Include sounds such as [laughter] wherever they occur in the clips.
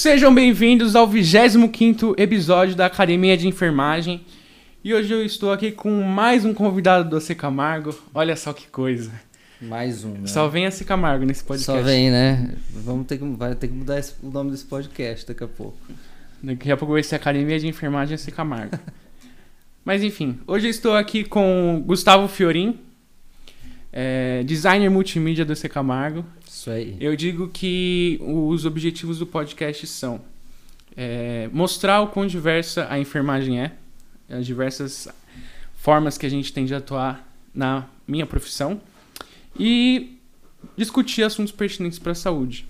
Sejam bem-vindos ao 25 episódio da Academia de Enfermagem. E hoje eu estou aqui com mais um convidado do AC Camargo. Olha só que coisa. Mais um, né? Só vem AC Camargo nesse podcast. Só vem, né? Vamos ter que, vai ter que mudar esse- o nome desse podcast daqui a pouco. Daqui a pouco vai ser Academia de Enfermagem AC Camargo. Mas enfim, hoje eu estou aqui com Gustavo Fiorin, é, designer multimídia do AC Camargo. Isso aí. Eu digo que os objetivos do podcast são é, mostrar o quão diversa a enfermagem é, as diversas formas que a gente tem de atuar na minha profissão e discutir assuntos pertinentes para a saúde.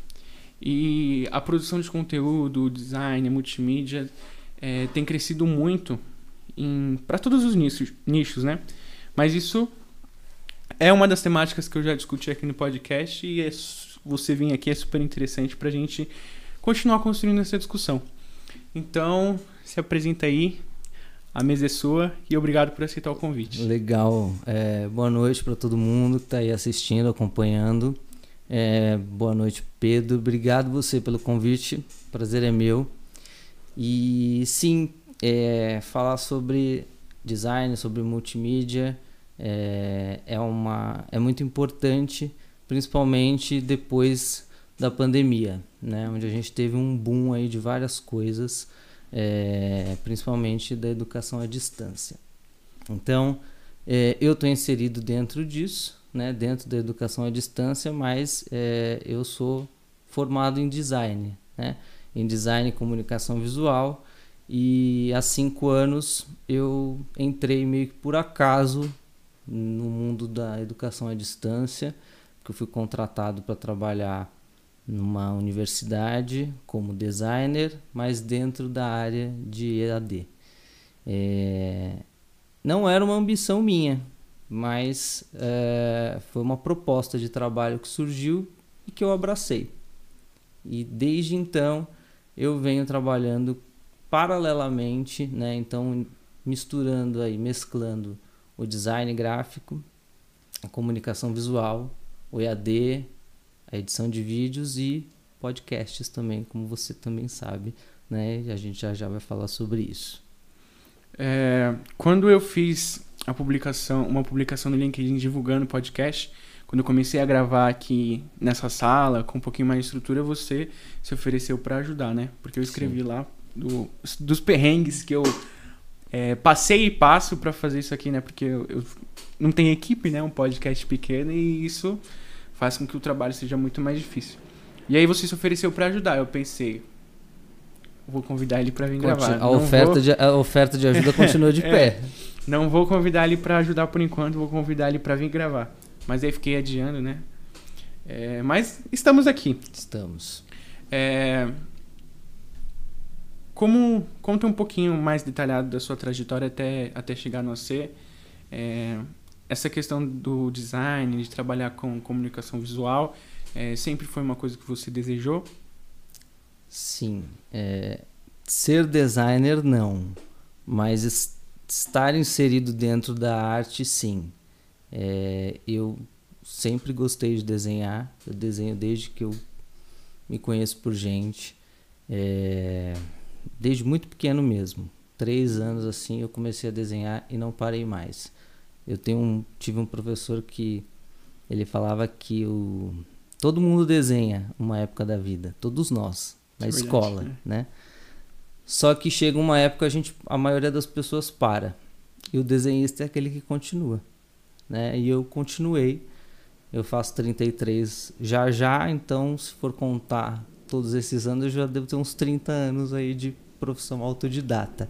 E a produção de conteúdo, design, multimídia é, tem crescido muito para todos os nichos, nichos, né? Mas isso é uma das temáticas que eu já discuti aqui no podcast e é você vir aqui é super interessante pra gente continuar construindo essa discussão. Então, se apresenta aí, a mesa é sua e obrigado por aceitar o convite. Legal. É, boa noite para todo mundo que está aí assistindo, acompanhando. É, boa noite, Pedro. Obrigado você pelo convite. Prazer é meu. E sim, é, falar sobre design, sobre multimídia é, é, uma, é muito importante, principalmente depois da pandemia, né? onde a gente teve um boom aí de várias coisas, é, principalmente da educação à distância. Então, é, eu estou inserido dentro disso, né? dentro da educação à distância, mas é, eu sou formado em design, né? em design e comunicação visual, e há cinco anos eu entrei meio que por acaso no mundo da educação à distância, porque eu fui contratado para trabalhar numa universidade como designer, mas dentro da área de EAD. É, não era uma ambição minha, mas é, foi uma proposta de trabalho que surgiu e que eu abracei. E desde então eu venho trabalhando paralelamente, né? Então misturando aí, mesclando o design gráfico, a comunicação visual, o EAD, a edição de vídeos e podcasts também, como você também sabe, né? E a gente já já vai falar sobre isso. É, quando eu fiz a publicação, uma publicação no LinkedIn divulgando o podcast, quando eu comecei a gravar aqui nessa sala, com um pouquinho mais de estrutura, você se ofereceu para ajudar, né? Porque eu escrevi lá do- dos perrengues que eu é, passei e passo para fazer isso aqui, né? Porque eu, eu não tenho equipe, né? Um podcast pequeno e isso faz com que o trabalho seja muito mais difícil. E aí você se ofereceu para ajudar. Eu pensei, vou convidar ele para vir gravar. A Não oferta, vou- de, a oferta de ajuda [laughs] continua de É. pé. não vou convidar ele pra ajudar por enquanto, vou convidar ele pra vir gravar. Mas aí fiquei adiando, né? É, mas estamos aqui. Estamos. É, como conta um pouquinho mais detalhado da sua trajetória até, até chegar no AC. É, essa questão do design, de trabalhar com comunicação visual, é, sempre foi uma coisa que você desejou? Sim. é, ser designer, não. Mas es- estar inserido dentro da arte, sim. É, eu sempre gostei de desenhar. Eu desenho desde que eu me conheço por gente. É, desde muito pequeno mesmo. Três anos assim eu comecei a desenhar e não parei mais. Eu tenho um, tive um professor que ele falava que o, todo mundo desenha uma época da vida, todos nós, na escola, né? né? Só que chega uma época a gente, a maioria das pessoas para e o desenhista é aquele que continua, né? E eu continuei. Eu faço 33 já já, então se for contar todos esses anos, eu já devo ter uns 30 anos aí de profissão autodidata.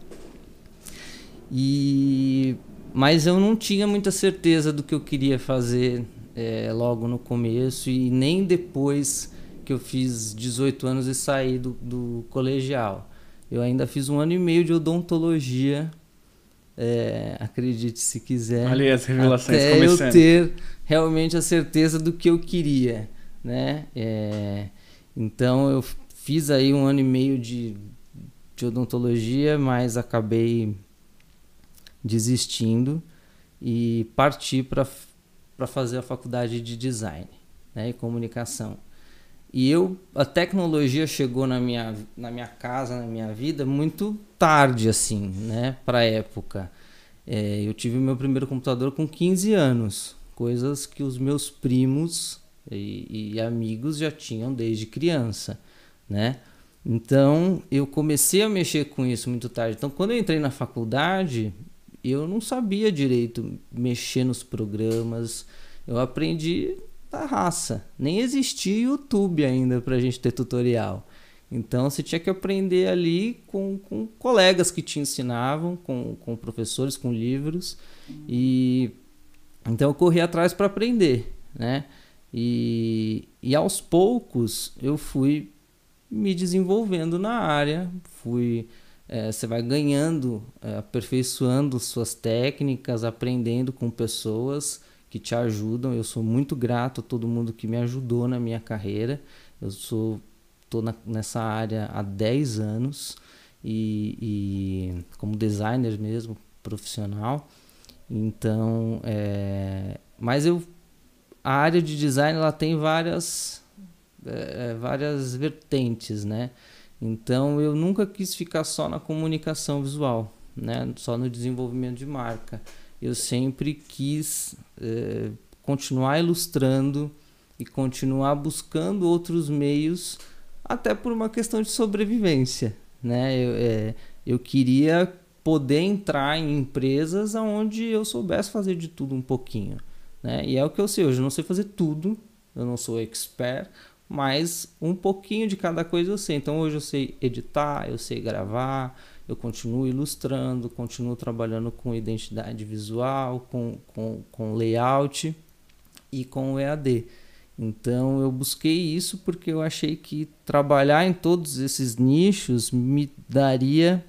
E mas eu não tinha muita certeza do que eu queria fazer eh, logo no começo e nem depois que eu fiz 18 anos e saí do, do colegial. Eu ainda fiz um ano e meio de odontologia, eh, acredite se quiser Olha as revelações até começando. eu ter realmente a certeza do que eu queria, né? É, então eu fiz aí um ano e meio de, de odontologia, mas acabei desistindo e parti para fazer a faculdade de design né, e comunicação. E eu, a tecnologia chegou na minha, na minha casa, na minha vida, muito tarde, assim, né, para a época. É, eu tive meu primeiro computador com 15 anos, coisas que os meus primos e, e amigos já tinham desde criança, né? Então eu comecei a mexer com isso muito tarde. Então quando eu entrei na faculdade, eu não sabia direito mexer nos programas. Eu aprendi da raça. Nem existia YouTube ainda para a gente ter tutorial. Então você tinha que aprender ali com, com colegas que te ensinavam, com, com professores, com livros. E então eu corri atrás para aprender, né? E, e aos poucos eu fui me desenvolvendo na área, fui é, você vai ganhando, é, aperfeiçoando suas técnicas, aprendendo com pessoas que te ajudam. Eu sou muito grato a todo mundo que me ajudou na minha carreira. Eu sou tô na, nessa área há 10 anos e, e como designer mesmo, profissional. Então, é, mas eu a área de design ela tem várias é, é, várias vertentes, né? Então eu nunca quis ficar só na comunicação visual, né? Só no desenvolvimento de marca. Eu sempre quis é, continuar ilustrando e continuar buscando outros meios, até por uma questão de sobrevivência, né? Eu, é, eu queria poder entrar em empresas onde eu soubesse fazer de tudo um pouquinho. Né? E é o que eu sei hoje, eu não sei fazer tudo, eu não sou expert, mas um pouquinho de cada coisa eu sei. Então hoje eu sei editar, eu sei gravar, eu continuo ilustrando, continuo trabalhando com identidade visual, com, com, com layout e com o EAD. Então eu busquei isso porque eu achei que trabalhar em todos esses nichos me daria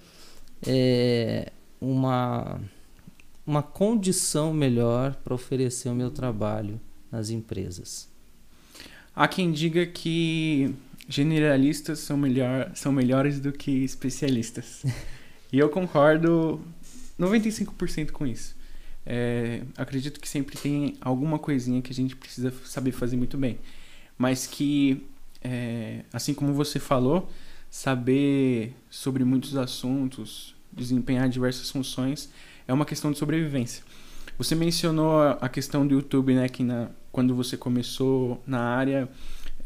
é, uma uma condição melhor para oferecer o meu trabalho nas empresas. Há quem diga que generalistas são, melhor, são melhores do que especialistas. e eu concordo 95% com isso. É, acredito que sempre tem alguma coisinha que a gente precisa saber fazer muito bem. Mas que, é, assim como você falou, saber sobre muitos assuntos, desempenhar diversas funções, é uma questão de sobrevivência. Você mencionou a questão do YouTube, né? Que na, quando você começou na área,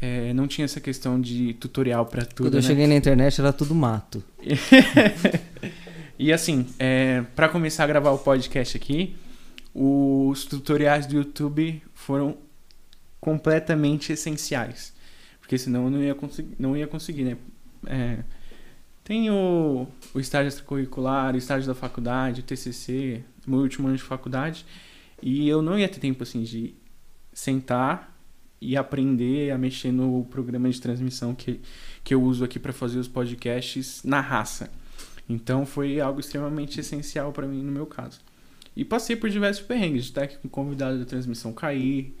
é, não tinha essa questão de tutorial para tudo. Quando eu né? cheguei na internet era tudo mato. [laughs] e assim, é, para começar a gravar o podcast aqui, os tutoriais do YouTube foram completamente essenciais. Porque senão eu não ia conseguir, não ia conseguir né? É, tem o, o estágio extracurricular, o estágio da faculdade, o TCC, meu último ano de faculdade, e eu não ia ter tempo assim de sentar e aprender a mexer no programa de transmissão que, que eu uso aqui para fazer os podcasts na raça. Então foi algo extremamente essencial para mim no meu caso. E passei por diversos perrengues, aqui com o convidado da transmissão cair,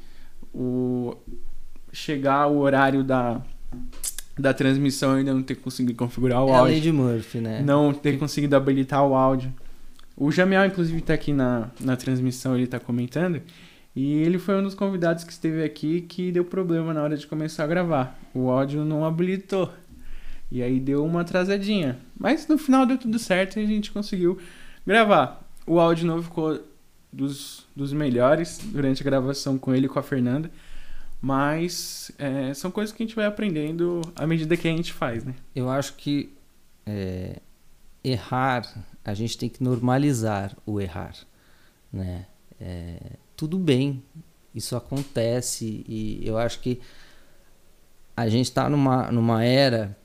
o chegar o horário da da transmissão ainda não ter conseguido configurar o é áudio. É a lei de Murphy, né? Não ter conseguido habilitar o áudio. O Jamiel, inclusive, está aqui na, na transmissão, ele está comentando. E ele foi um dos convidados que esteve aqui que deu problema na hora de começar a gravar. O áudio não habilitou. E aí deu uma atrasadinha. Mas no final deu tudo certo e a gente conseguiu gravar. O áudio não ficou dos, dos melhores durante a gravação com ele e com a Fernanda. Mas é, são coisas que a gente vai aprendendo à medida que a gente faz, né? Eu acho que é, errar, a gente tem que normalizar o errar, né? É, tudo bem, isso acontece e eu acho que a gente está numa, numa era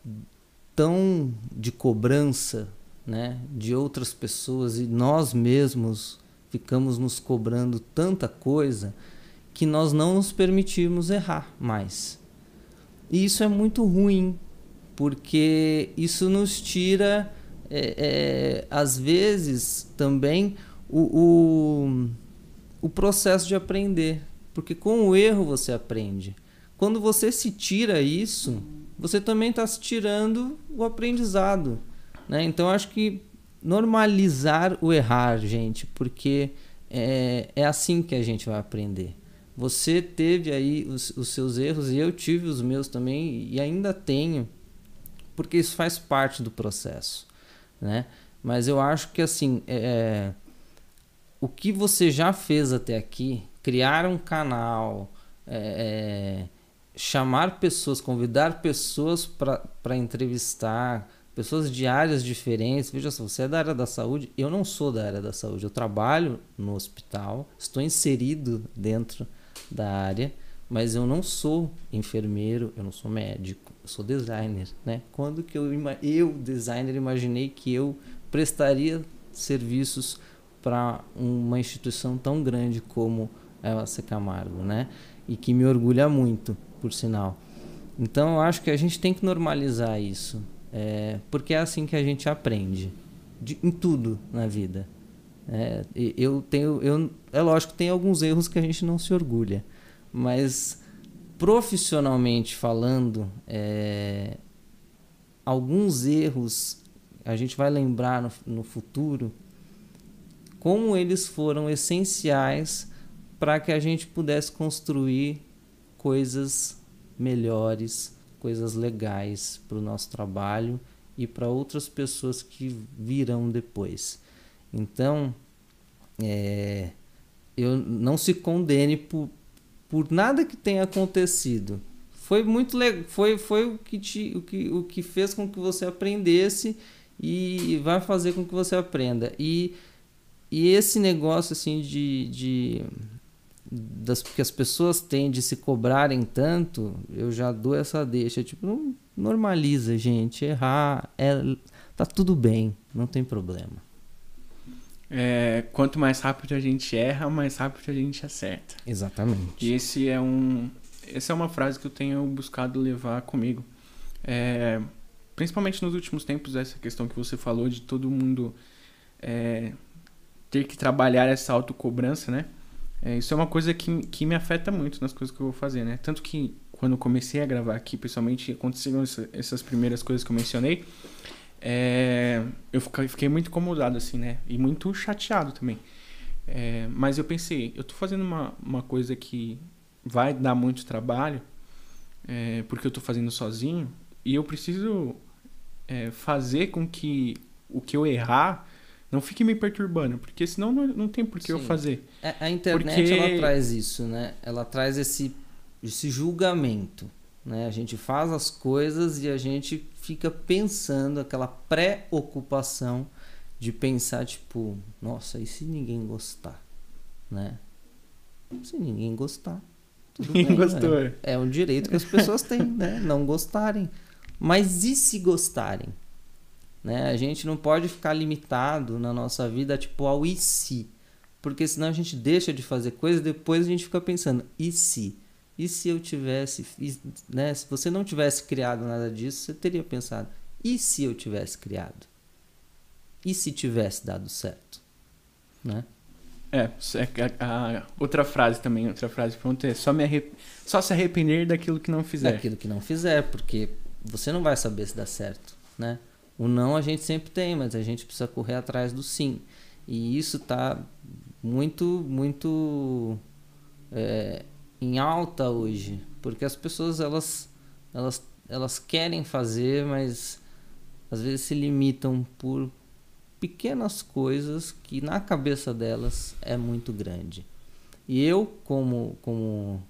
tão de cobrança né, de outras pessoas e nós mesmos ficamos nos cobrando tanta coisa que nós não nos permitimos errar mais. E isso é muito ruim, porque isso nos tira, é, é, às vezes, também o, o, o processo de aprender. Porque com o erro você aprende. Quando você se tira isso, você também está se tirando o aprendizado. Né? Então, acho que normalizar o errar, gente, porque é, é assim que a gente vai aprender. Você teve aí os, os seus erros e eu tive os meus também e ainda tenho, porque isso faz parte do processo, né? Mas eu acho que assim, é, é o que você já fez até aqui, criar um canal, é, é chamar pessoas, convidar pessoas para entrevistar, pessoas de áreas diferentes. Veja só, você é da área da saúde, eu não sou da área da saúde. Eu trabalho no hospital, estou inserido dentro da área, mas eu não sou enfermeiro, eu não sou médico, eu sou designer, né? Quando que eu, eu designer, imaginei que eu prestaria serviços para uma instituição tão grande como a Camargo, né? E que me orgulha muito, por sinal. Então eu acho que a gente tem que normalizar isso. É, porque é assim que a gente aprende de, em tudo na vida. É, eu tenho, eu, é lógico tem alguns erros que a gente não se orgulha, mas profissionalmente falando, é, alguns erros a gente vai lembrar no, no futuro como eles foram essenciais para que a gente pudesse construir coisas melhores coisas legais para o nosso trabalho e para outras pessoas que virão depois. Então, é, eu não se condene por, por nada que tenha acontecido. Foi muito legal, foi, foi o, que te, o, que, o que fez com que você aprendesse e vai fazer com que você aprenda. E, e esse negócio assim de, de das que as pessoas têm de se cobrarem tanto, eu já dou essa deixa, tipo, não normaliza, gente, errar, é, tá tudo bem, não tem problema. É, quanto mais rápido a gente erra, mais rápido a gente acerta. Exatamente. E esse é um, essa é uma frase que eu tenho buscado levar comigo. É, principalmente nos últimos tempos, essa questão que você falou de todo mundo é, ter que trabalhar essa autocobrança, né? É, isso é uma coisa que, que me afeta muito nas coisas que eu vou fazer, né? Tanto que quando eu comecei a gravar aqui, pessoalmente, aconteceram essa, essas primeiras coisas que eu mencionei, é, eu fiquei muito incomodado, assim, né? E muito chateado também. É, mas eu pensei, eu tô fazendo uma, uma coisa que vai dar muito trabalho, é, porque eu tô fazendo sozinho, e eu preciso é, fazer com que o que eu errar não fique me perturbando, porque senão não, não tem por que Sim. eu fazer. É, a, internet porque... ela traz isso, né? Ela traz esse, esse julgamento. Né? A gente faz as coisas e a gente fica pensando, aquela preocupação de pensar, tipo, nossa, e se ninguém gostar? Né? Se ninguém gostar. Tudo ninguém bem, gostou. Né? É um direito que as pessoas têm, né? Não gostarem. Mas e se gostarem? Né? A gente não pode ficar limitado na nossa vida tipo ao e se, porque senão a gente deixa de fazer coisas, depois a gente fica pensando e se, e se eu tivesse, né? Se você não tivesse criado nada disso, você teria pensado e se eu tivesse criado, e se tivesse dado certo, né? É, é a, a, outra frase também, outra frase pronto é só, me arrep... só se arrepender daquilo que não fizer. Daquilo que não fizer, porque você não vai saber se dá certo, né? O não a gente sempre tem, mas a gente precisa correr atrás do sim. E isso está muito, muito é, em alta hoje, porque as pessoas elas, elas, elas querem fazer, mas às vezes se limitam por pequenas coisas que na cabeça delas é muito grande. E eu, como, como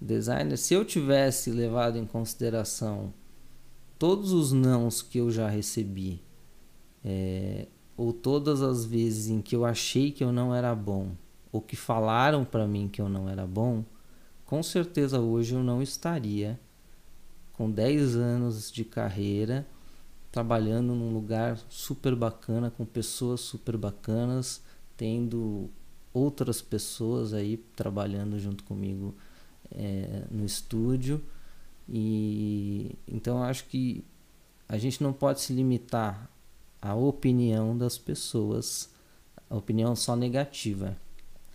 designer, se eu tivesse levado em consideração todos os nãos que eu já recebi, é, ou todas as vezes em que eu achei que eu não era bom, ou que falaram para mim que eu não era bom, com certeza hoje eu não estaria com 10 anos de carreira, trabalhando num lugar super bacana, com pessoas super bacanas, tendo outras pessoas aí trabalhando junto comigo é, no estúdio. E então acho que a gente não pode se limitar à opinião das pessoas, a opinião só negativa,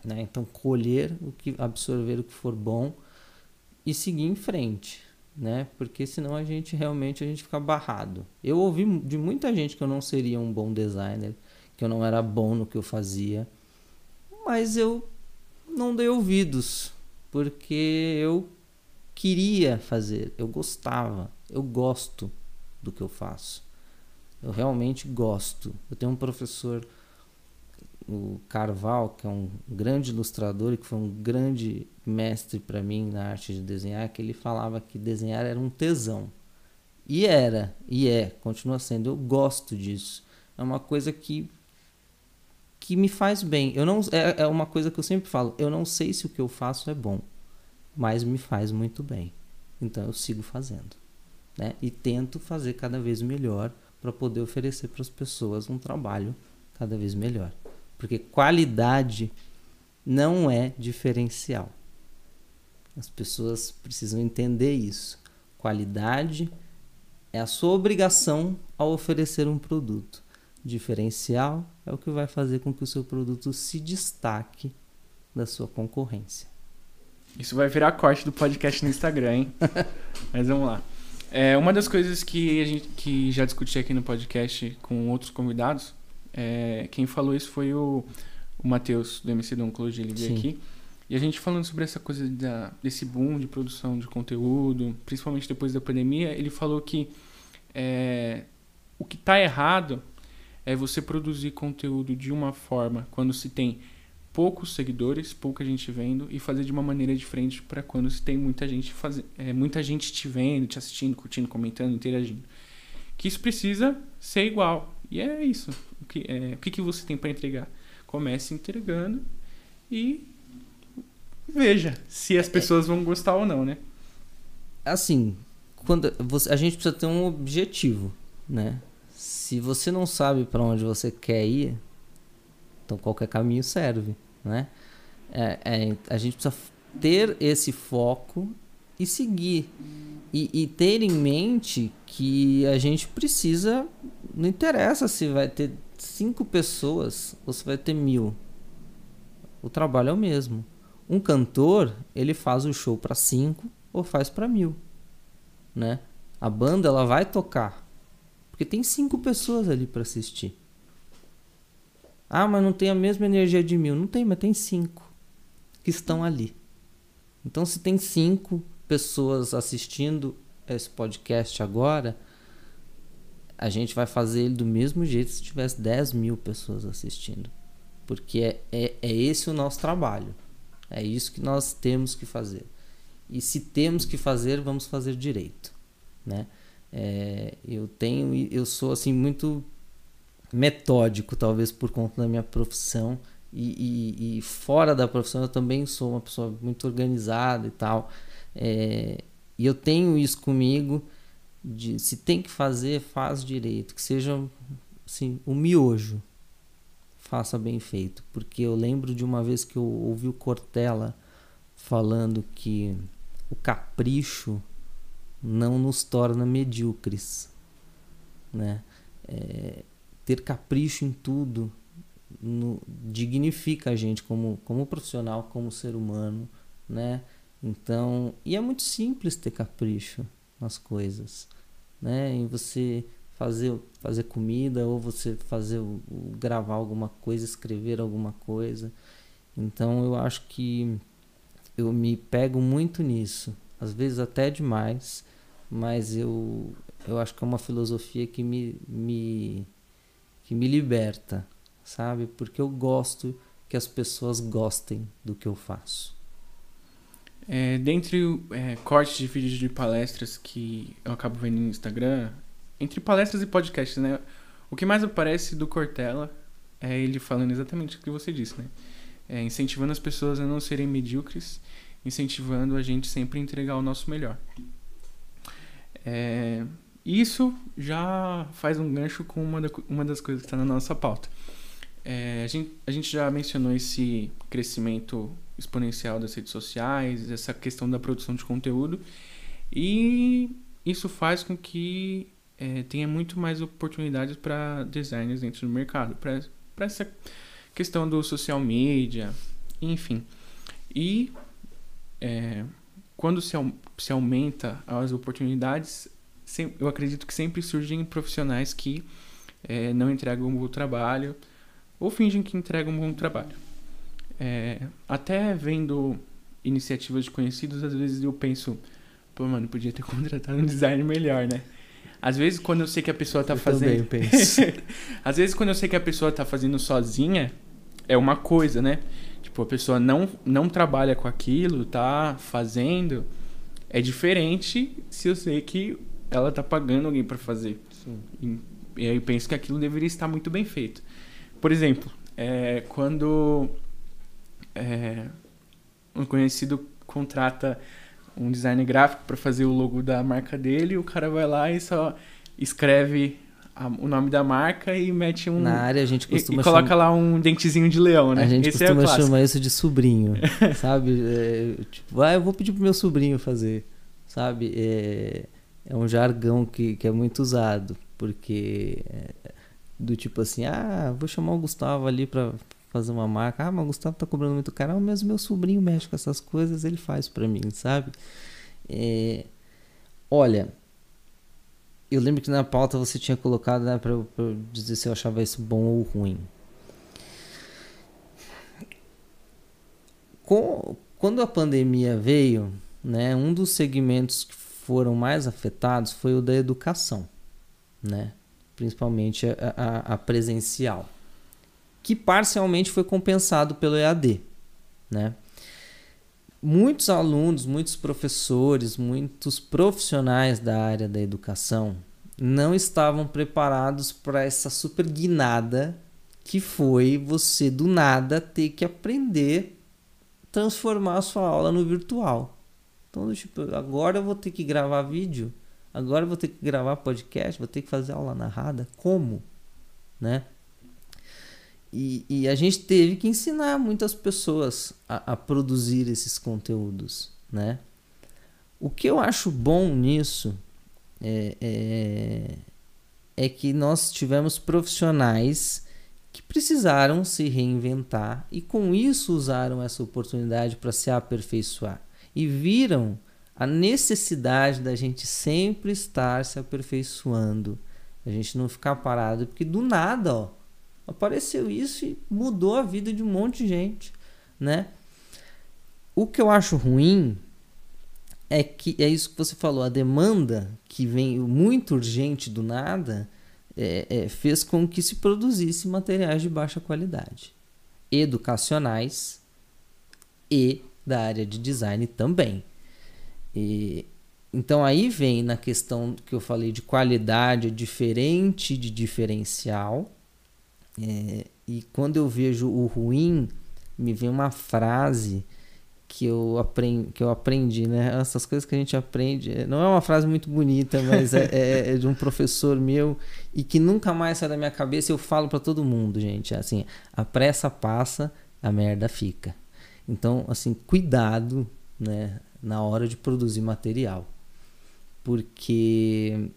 né? Então colher o que absorver o que for bom e seguir em frente, né? Porque senão a gente realmente a gente fica barrado. Eu ouvi de muita gente que eu não seria um bom designer, que eu não era bom no que eu fazia, mas eu não dei ouvidos porque eu queria fazer, eu gostava, eu gosto do que eu faço. Eu realmente gosto. Eu tenho um professor, o Carval, que é um grande ilustrador e que foi um grande mestre para mim na arte de desenhar, que ele falava que desenhar era um tesão. E era, e é, continua sendo. Eu gosto disso. É uma coisa que que me faz bem. Eu não é, é uma coisa que eu sempre falo. Eu não sei se o que eu faço é bom, mas me faz muito bem. Então eu sigo fazendo, né? E tento fazer cada vez melhor para poder oferecer para as pessoas um trabalho cada vez melhor. Porque qualidade não é diferencial. As pessoas precisam entender isso. Qualidade é a sua obrigação ao oferecer um produto. Diferencial é o que vai fazer com que o seu produto se destaque da sua concorrência. Isso vai virar corte do podcast no Instagram, hein? [laughs] Mas vamos lá. É, uma das coisas que a gente que já discuti aqui no podcast com outros convidados, é, quem falou isso foi o, o Matheus, do MC Don ele veio aqui. E a gente falando sobre essa coisa da, desse boom de produção de conteúdo, principalmente depois da pandemia, ele falou que é, o que está errado é você produzir conteúdo de uma forma quando se tem poucos seguidores, pouca gente vendo e fazer de uma maneira diferente para quando se tem muita gente faz... é, muita gente te vendo, te assistindo, curtindo, comentando, interagindo. Que isso precisa ser igual. E é isso. O que, é, o que, que você tem para entregar? Comece entregando e veja se as pessoas vão gostar ou não, né? Assim, quando você, a gente precisa ter um objetivo, né? Se você não sabe para onde você quer ir, então qualquer caminho serve né? É, é, a gente precisa ter esse foco e seguir. E, e, ter em mente que a gente precisa. Não interessa se vai ter cinco pessoas se vai ter mil. O trabalho é o mesmo. Um cantor, ele faz o show para cinco ou faz para mil. Né? A banda ela vai tocar. Porque tem cinco pessoas ali para assistir. Ah, mas não tem a mesma energia de mil. Não tem, mas tem cinco que estão ali. Então, se tem cinco pessoas assistindo esse podcast agora, a gente vai fazer ele do mesmo jeito se tivesse 10 mil pessoas assistindo. Porque é, é, é esse o nosso trabalho. É isso que nós temos que fazer. E se temos que fazer, vamos fazer direito, né? É, eu tenho, eu sou assim muito metódico, talvez por conta da minha profissão. E, e, e, fora da profissão eu também sou uma pessoa muito organizada e tal. É, e eu tenho isso comigo de se tem que fazer, faz direito, que seja assim, o miojo. Faça bem feito, porque eu lembro de uma vez que eu ouvi o Cortella falando que o capricho não nos torna medíocres, né? É, ter capricho em tudo no, dignifica a gente como, como profissional, como ser humano, né? Então, e é muito simples ter capricho nas coisas, né? Em você fazer fazer comida ou você fazer gravar alguma coisa, escrever alguma coisa. Então, eu acho que eu me pego muito nisso, às vezes até demais, mas eu eu acho que é uma filosofia que me, me que me liberta, sabe? Porque eu gosto que as pessoas gostem do que eu faço. É, dentre é, cortes de vídeos de palestras que eu acabo vendo no Instagram, entre palestras e podcasts, né? O que mais aparece do Cortella é ele falando exatamente o que você disse, né? É, incentivando as pessoas a não serem medíocres, incentivando a gente sempre a entregar o nosso melhor. É, isso já faz um gancho com uma, da, uma das coisas que está na nossa pauta. É, a, gente, a gente já mencionou esse crescimento exponencial das redes sociais, essa questão da produção de conteúdo, e isso faz com que é, tenha muito mais oportunidades para designers dentro do mercado, para essa questão do social media, enfim. E é, quando se, se aumenta as oportunidades, eu acredito que sempre surgem profissionais que é, não entregam um bom trabalho ou fingem que entregam um bom trabalho. É, até vendo iniciativas de conhecidos, às vezes eu penso, pô, mano, podia ter [laughs] contratado um design melhor, né? Às vezes quando eu sei que a pessoa tá Eu fazendo. também penso. [laughs] Às vezes quando eu sei que a pessoa tá fazendo sozinha, é uma coisa, né? Tipo, a pessoa não, não trabalha com aquilo, tá fazendo. É diferente se eu sei que ela tá pagando alguém pra fazer. Sim. E, e aí eu penso que aquilo deveria estar muito bem feito. Por exemplo, é, quando é, um conhecido contrata um design gráfico para fazer o logo da marca dele, o cara vai lá e só escreve a- o nome da marca e mete um. Na área a gente e, costuma e coloca chamar, lá um dentezinho de leão, né? a gente Esse é costuma clássico. chamar isso de sobrinho, [laughs] sabe? É, tipo, ah, eu vou pedir pro meu sobrinho fazer, sabe? É, é um jargão que, que é muito usado, porque é, do tipo assim, ah, vou chamar o Gustavo ali pra fazer uma marca. Ah, mas o Gustavo tá cobrando muito caro. Ah, mas meu sobrinho mexe com essas coisas, ele faz pra mim, sabe? É, olha, eu lembro que na pauta você tinha colocado, né, eu dizer se eu achava isso bom ou ruim. Com- quando a pandemia veio, né, um dos segmentos que foram mais afetados foi o da educação, né? principalmente a, a- a presencial, que parcialmente foi compensado pelo EAD. Né? Muitos alunos, muitos professores, muitos profissionais da área da educação não estavam preparados para essa super guinada que foi você do nada ter que aprender transformar a sua aula no virtual. Então, tipo, agora eu vou ter que gravar vídeo, agora eu vou ter que gravar podcast, vou ter que fazer aula narrada. Como? Né? E, e a gente teve que ensinar muitas pessoas a, a produzir esses conteúdos, né? O que eu acho bom nisso é, é, é que nós tivemos profissionais que precisaram se reinventar e com isso usaram essa oportunidade para se aperfeiçoar e viram a necessidade da gente sempre estar se aperfeiçoando, a gente não ficar parado, porque do nada, ó, apareceu isso e mudou a vida de um monte de gente, né? O que eu acho ruim é que é isso que você falou, a demanda que vem muito urgente do nada é, é, fez com que se produzisse materiais de baixa qualidade, educacionais e da área de design também. E, então aí vem na questão que eu falei de qualidade, diferente de diferencial. É, e quando eu vejo o ruim, me vem uma frase que eu aprendi, que eu aprendi, né? Essas coisas que a gente aprende, não é uma frase muito bonita, mas é, é- é de um professor meu e que nunca mais sai da minha cabeça. Eu falo para todo mundo, gente, é assim: a pressa passa, a merda fica. Então, assim, cuidado, né, na hora de produzir material, porque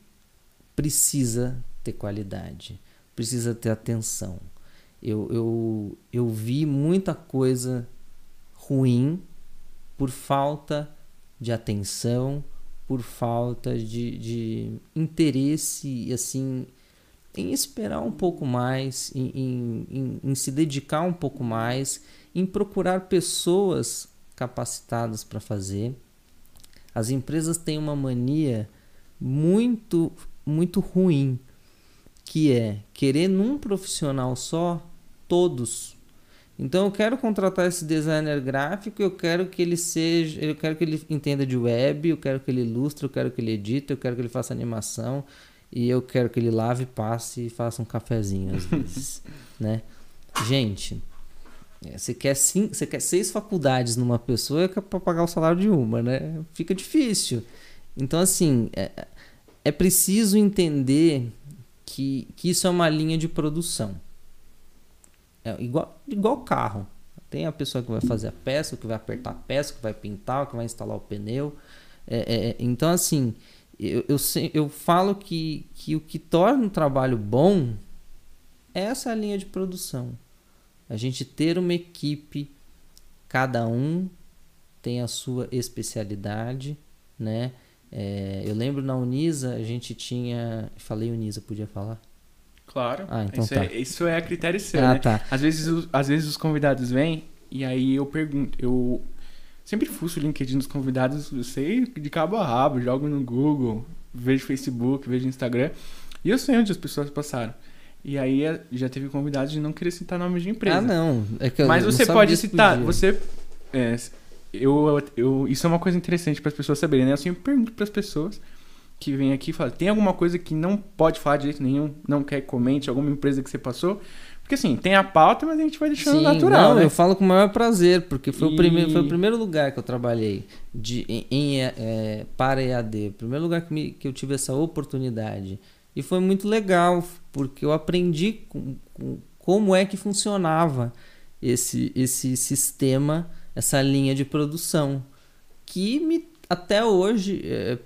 precisa ter qualidade, precisa ter atenção. Eu, eu, eu vi muita coisa ruim por falta de atenção, por falta de, de interesse, assim, em esperar um pouco mais, em, em, em, em se dedicar um pouco mais, em procurar pessoas capacitadas para fazer. As empresas têm uma mania muito, muito ruim, que é querer num profissional só todos. Então eu quero contratar esse designer gráfico, eu quero que ele seja, eu quero que ele entenda de web, eu quero que ele ilustre, eu quero que ele edite, eu quero que ele faça animação e eu quero que ele lave, passe e faça um cafezinho às [laughs] vezes, né? Gente, é, você quer, cinco, você quer seis faculdades numa pessoa que é para pagar o salário de uma, né? Fica difícil. Então, assim, é, é preciso entender que, que isso é uma linha de produção. É igual, igual carro. Tem a pessoa que vai fazer a peça, que vai apertar a peça, que vai pintar, que vai instalar o pneu. É, é, então, assim, eu, eu, eu falo que, que o que torna o trabalho bom é essa linha de produção. A gente ter uma equipe, cada um tem a sua especialidade, né? É, eu lembro na Unisa a gente tinha. Falei Unisa, podia falar? Claro. Ah, então isso, tá. é, isso é a critério seu, ah, né? tá. Às vezes, os- às vezes os convidados vêm e aí eu pergunto, eu sempre fuço o LinkedIn dos convidados, eu sei de cabo a rabo, jogo no Google, vejo Facebook, vejo Instagram. E eu sei onde as pessoas passaram. E aí é, já teve convidados de não querer citar nomes de empresa. Ah, não. É Mas você pode citar. podia. Você. é, eu, eu, isso é uma coisa interessante para as pessoas saberem, né? Eu sempre pergunto para as pessoas que vêm aqui e falam: tem alguma coisa que não pode falar de jeito nenhum, não quer que comente, alguma empresa que você passou? Porque assim, tem a pauta, mas a gente vai deixando Sim, natural, não, né? eu falo com o maior prazer, porque foi, E- o, primeiro, foi o primeiro lugar que eu trabalhei de, em, em, é, para EAD. O primeiro lugar que, me- que eu tive essa oportunidade. E foi muito legal, porque eu aprendi com- com- como é que funcionava esse, esse sistema, essa linha de produção, que me, até hoje,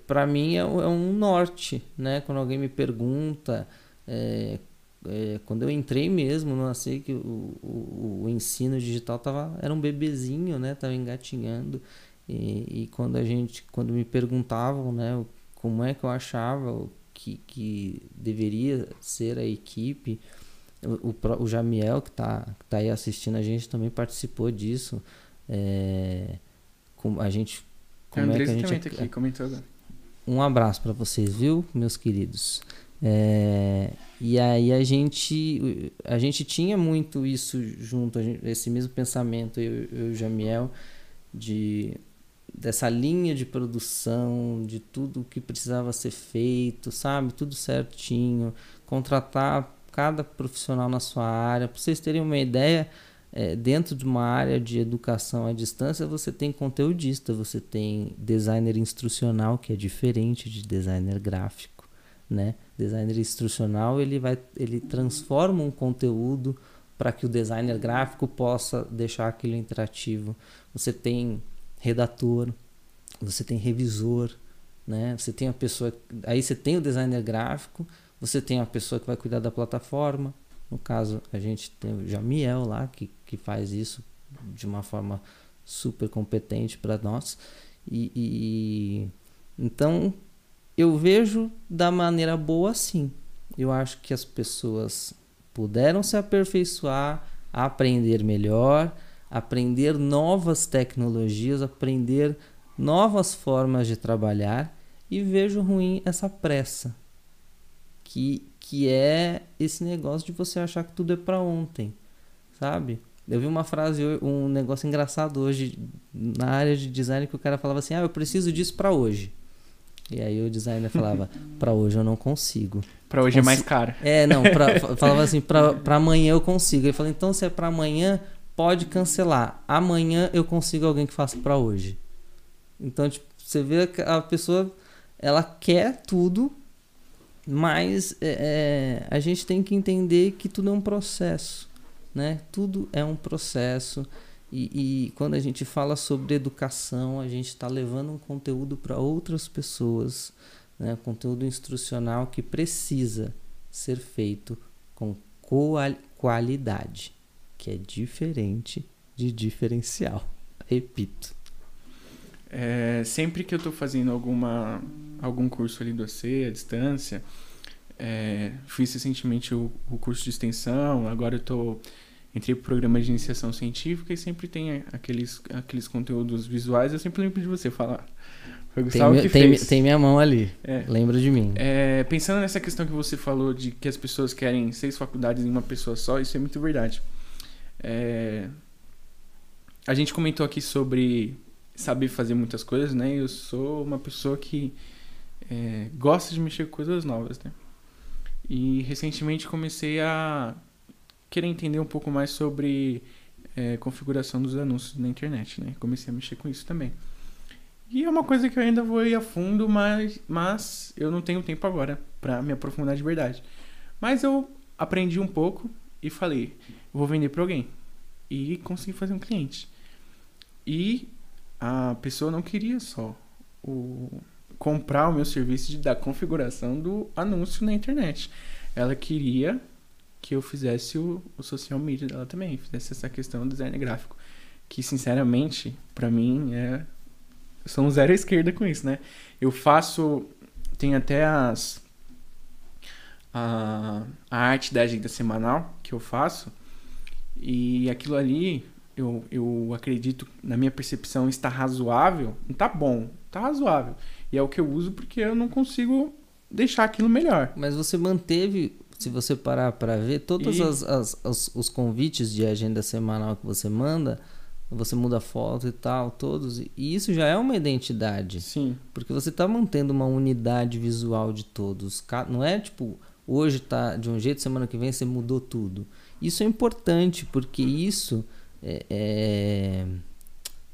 para mim, é, um- é um norte. Né? Quando alguém me pergunta é, é, quando eu entrei mesmo, não sei que o, o, o ensino digital tava, era um bebezinho, né? Tava engatinhando. E, e quando a gente, quando me perguntavam, né, como é que eu achava que, que deveria ser a equipe, o, o, o Jamiel que tá, que tá aí assistindo a gente também participou disso. É, com, a gente, como é que Andressa a gente tá aqui, comentou agora. um abraço para vocês, viu, meus queridos? É, e aí a gente a gente tinha muito isso junto, a gente- esse mesmo pensamento eu, eu e o Jamiel de dessa linha de produção, de tudo que precisava ser feito, sabe? Tudo certinho, contratar cada profissional na sua área. Para vocês terem uma ideia, é, dentro de uma área de educação à distância, você tem conteudista, você tem designer instrucional, que é diferente de designer gráfico, né? Designer instrucional, ele vai ele transforma um conteúdo para que o designer gráfico possa deixar aquilo interativo. Você tem redator, você tem revisor, né? Você tem a pessoa, aí você tem o designer gráfico, você tem a pessoa que vai cuidar da plataforma. No caso, a gente tem o Jamiel lá que, que faz isso de uma forma super competente para nós. E, e- então eu vejo da maneira boa sim. Eu acho que as pessoas puderam se aperfeiçoar, aprender melhor, aprender novas tecnologias, aprender novas formas de trabalhar e vejo ruim essa pressa que, que é esse negócio de você achar que tudo é para ontem, sabe? Eu vi uma frase, um negócio engraçado hoje na área de design que o cara falava assim: "Ah, eu preciso disso para hoje". E aí o designer falava: [laughs] "Para hoje eu não consigo". Pra hoje é Consi- mais caro. É, não, pra, [laughs] fa- falava assim, pra, pra amanhã eu consigo. Ele falou, então se é pra amanhã, pode cancelar. Amanhã eu consigo alguém que faça pra hoje. Então, tipo, você vê que a pessoa, ela quer tudo, mas é, é, a gente tem que entender que tudo é um processo, né? Tudo é um processo. E, e quando a gente fala sobre educação, a gente está levando um conteúdo para outras pessoas, né? conteúdo instrucional que precisa ser feito com qual- qualidade, que é diferente de diferencial. [laughs] Repito. É, sempre que eu tô fazendo alguma, algum curso ali do à distância, é, fiz recentemente o, o curso de extensão, agora eu tô entrei pro programa de iniciação científica e sempre tem aqueles, aqueles conteúdos visuais, eu sempre lembro de você falar. Foi o Tem, Gustavo mi- que tem, fez. tem minha mão ali. É. Lembra de mim. É, pensando nessa questão que você falou de que as pessoas querem seis faculdades em uma pessoa só, isso é muito verdade. É, a gente comentou aqui sobre saber fazer muitas coisas, né? Eu sou uma pessoa que é, gosta de mexer com coisas novas, né? E recentemente comecei a querer entender um pouco mais sobre é, configuração dos anúncios na internet, né? Comecei a mexer com isso também. E é uma coisa que eu ainda vou ir a fundo, mas, mas eu não tenho tempo agora pra me aprofundar de verdade. Mas eu aprendi um pouco e falei, vou vender pra alguém. E consegui fazer um cliente. E a pessoa não queria só o comprar o meu serviço de, da configuração do anúncio na internet. Ela queria que eu fizesse o, o social media dela também, fizesse essa questão do design gráfico. Que, sinceramente, pra mim é eu sou um zero à esquerda com isso, né? Eu faço. Tem até as. A, a arte da agenda semanal que eu faço. E aquilo ali eu, eu acredito, na minha percepção, está razoável, não tá bom, tá razoável. E é o que eu uso porque eu não consigo deixar aquilo melhor. Mas você manteve, se você parar para ver, todos E- as, as- os, os convites de agenda semanal que você manda, você muda a foto e tal, todos, e isso já é uma identidade. Sim. Porque você está mantendo uma unidade visual de todos. Não é tipo, hoje tá de um jeito, semana que vem você mudou tudo. Isso é importante, porque isso é- é,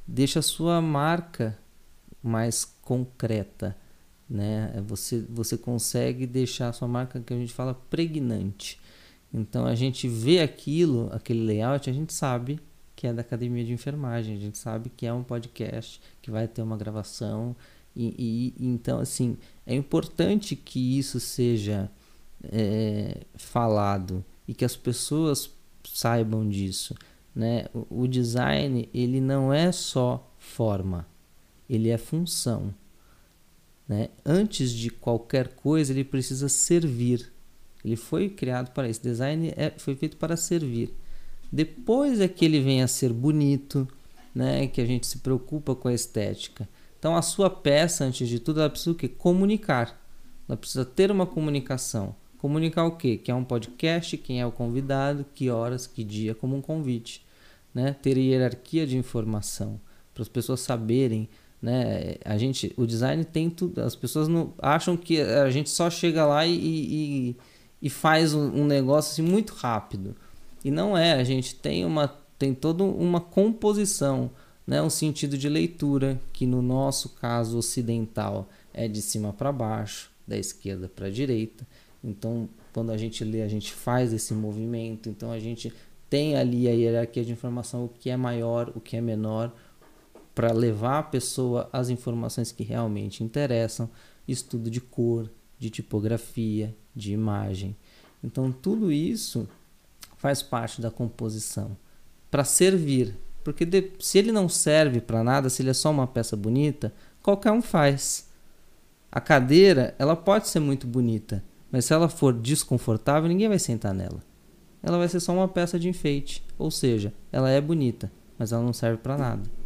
deixa a sua marca mais concreta. Né? Você, você consegue deixar a sua marca, que a gente fala, pregnante. Então a gente vê aquilo, aquele layout, a gente sabe que é da academia de enfermagem, a gente sabe que é um podcast, que vai ter uma gravação. E, e- então, assim, é importante que isso seja é, falado e que as pessoas saibam disso. Né? O, o design, ele não é só forma, ele é função. Né? Antes de qualquer coisa, ele precisa servir. Ele foi criado para isso. Design é, foi feito para servir. Depois é que ele vem a ser bonito, né? que a gente se preocupa com a estética. Então, a sua peça, antes de tudo, ela precisa o quê? Comunicar. Ela precisa ter uma comunicação. Comunicar o quê? Que é um podcast, quem é o convidado, que horas, que dia, como um convite. Né? Ter hierarquia de informação para as pessoas saberem né? A gente, o design tem tudo. As pessoas não acham que a gente só chega lá e, e, e faz um, um negócio assim muito rápido. E não é. A gente tem uma tem toda uma composição, né? Um sentido de leitura que no nosso caso ocidental é de cima para baixo, da esquerda para a direita. Então, quando a gente lê, a gente faz esse movimento. Então, a gente tem ali a hierarquia de informação, o que é maior, o que é menor, para levar a pessoa às informações que realmente interessam, estudo de cor, de tipografia, de imagem. Então, tudo isso faz parte da composição para servir, porque de, se ele não serve para nada, se ele é só uma peça bonita, qualquer um faz. A cadeira, ela pode ser muito bonita, mas se ela for desconfortável, ninguém vai sentar nela. Ela vai ser só uma peça de enfeite, ou seja, ela é bonita, mas ela não serve para nada.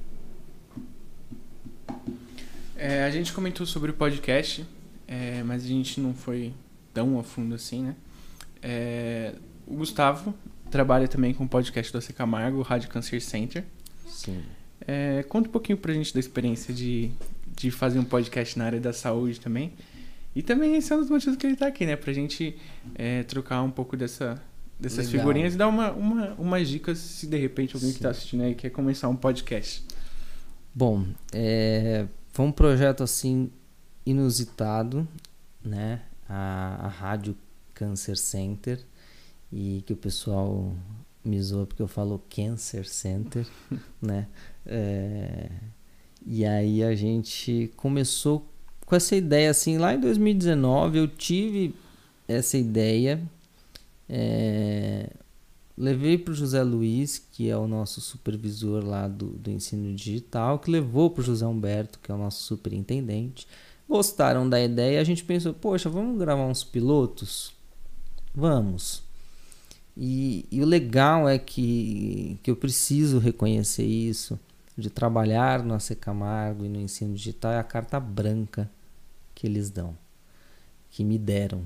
É, a gente comentou sobre o podcast, é, mas a gente não foi tão a fundo assim, né? É, o Gustavo trabalha também com o podcast do AC Camargo, o Rádio Cancer Center. Sim. É, conta um pouquinho pra gente da experiência de, de fazer um podcast na área da saúde também. E também esse é um dos motivos que ele tá aqui, né? Pra gente é, trocar um pouco dessa, dessas Legal. figurinhas e dar uma, uma, umas dicas se de repente alguém que Sim. tá assistindo aí quer começar um podcast. Bom, é, foi um projeto assim inusitado, né? A, a Rádio Cancer Center e que o pessoal me zoa porque eu falo Cancer Center, [laughs] né? É, e aí a gente começou com essa ideia assim lá em 2019 eu tive essa ideia é, levei para o José Luiz, que é o nosso supervisor lá do, do ensino digital, que levou para o José Humberto, que é o nosso superintendente. Gostaram da ideia e a gente pensou, poxa, vamos gravar uns pilotos? Vamos. E, e o legal é que, que eu preciso reconhecer isso, de trabalhar no AC Camargo e no ensino digital, é a carta branca que eles dão, que me deram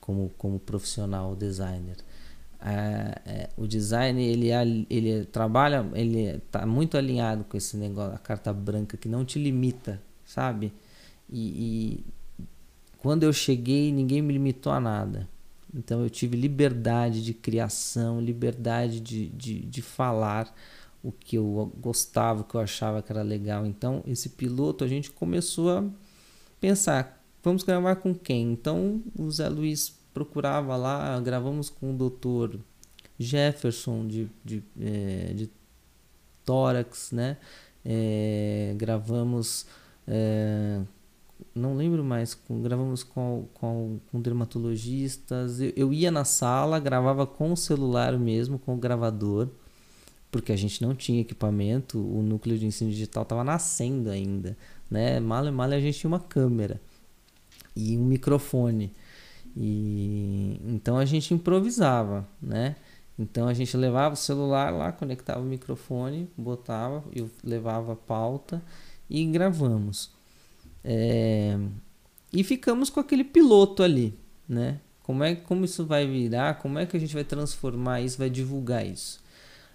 como, como profissional designer. É, é, o design ele, é- ele trabalha, ele está muito alinhado com esse negócio, a carta branca que não te limita, sabe? E, e quando eu cheguei, ninguém me limitou a nada. Então eu tive liberdade de criação, liberdade de, de, de falar o que eu gostava, o que eu achava que era legal. Então esse piloto a gente começou a pensar, vamos gravar com quem? Então o Zé Luiz procurava lá, gravamos com o doutor Jefferson de, de, eh, de tórax, né? Eh, gravamos, eh, não lembro mais, com, gravamos com, com, com dermatologistas. Eu, eu ia na sala, gravava com o celular mesmo, com o gravador, porque a gente não tinha equipamento, o núcleo de ensino digital estava nascendo ainda, né? Mal e mal a gente tinha uma câmera e um microfone. E então a gente improvisava, né? Então a gente levava o celular lá, conectava o microfone, botava, eu levava a pauta e gravamos. É, e ficamos com aquele piloto ali, né? Como é como isso vai virar? Como é que a gente vai transformar isso, vai divulgar isso?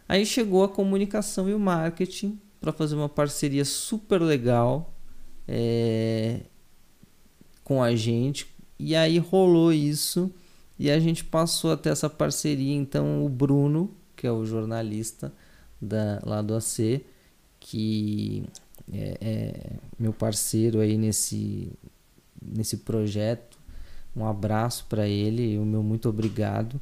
Aí chegou a comunicação e o marketing para fazer uma parceria super legal é, com a gente. E aí rolou isso e a gente passou a ter essa parceria. Então o Bruno, que é o jornalista da, lá do AC, que é, é meu parceiro aí nesse, nesse projeto. Um abraço para ele, o meu muito obrigado.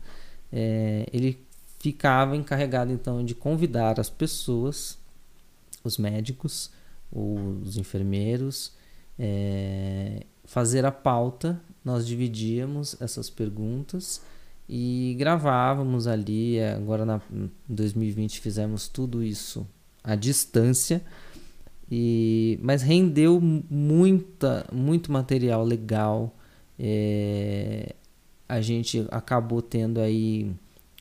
É, ele ficava encarregado então de convidar as pessoas, os médicos, os enfermeiros, é, fazer a pauta. Nós dividíamos essas perguntas e gravávamos ali. Agora, na, em 2020, fizemos tudo isso à distância e, mas rendeu muita, muito material legal. É, a gente acabou tendo aí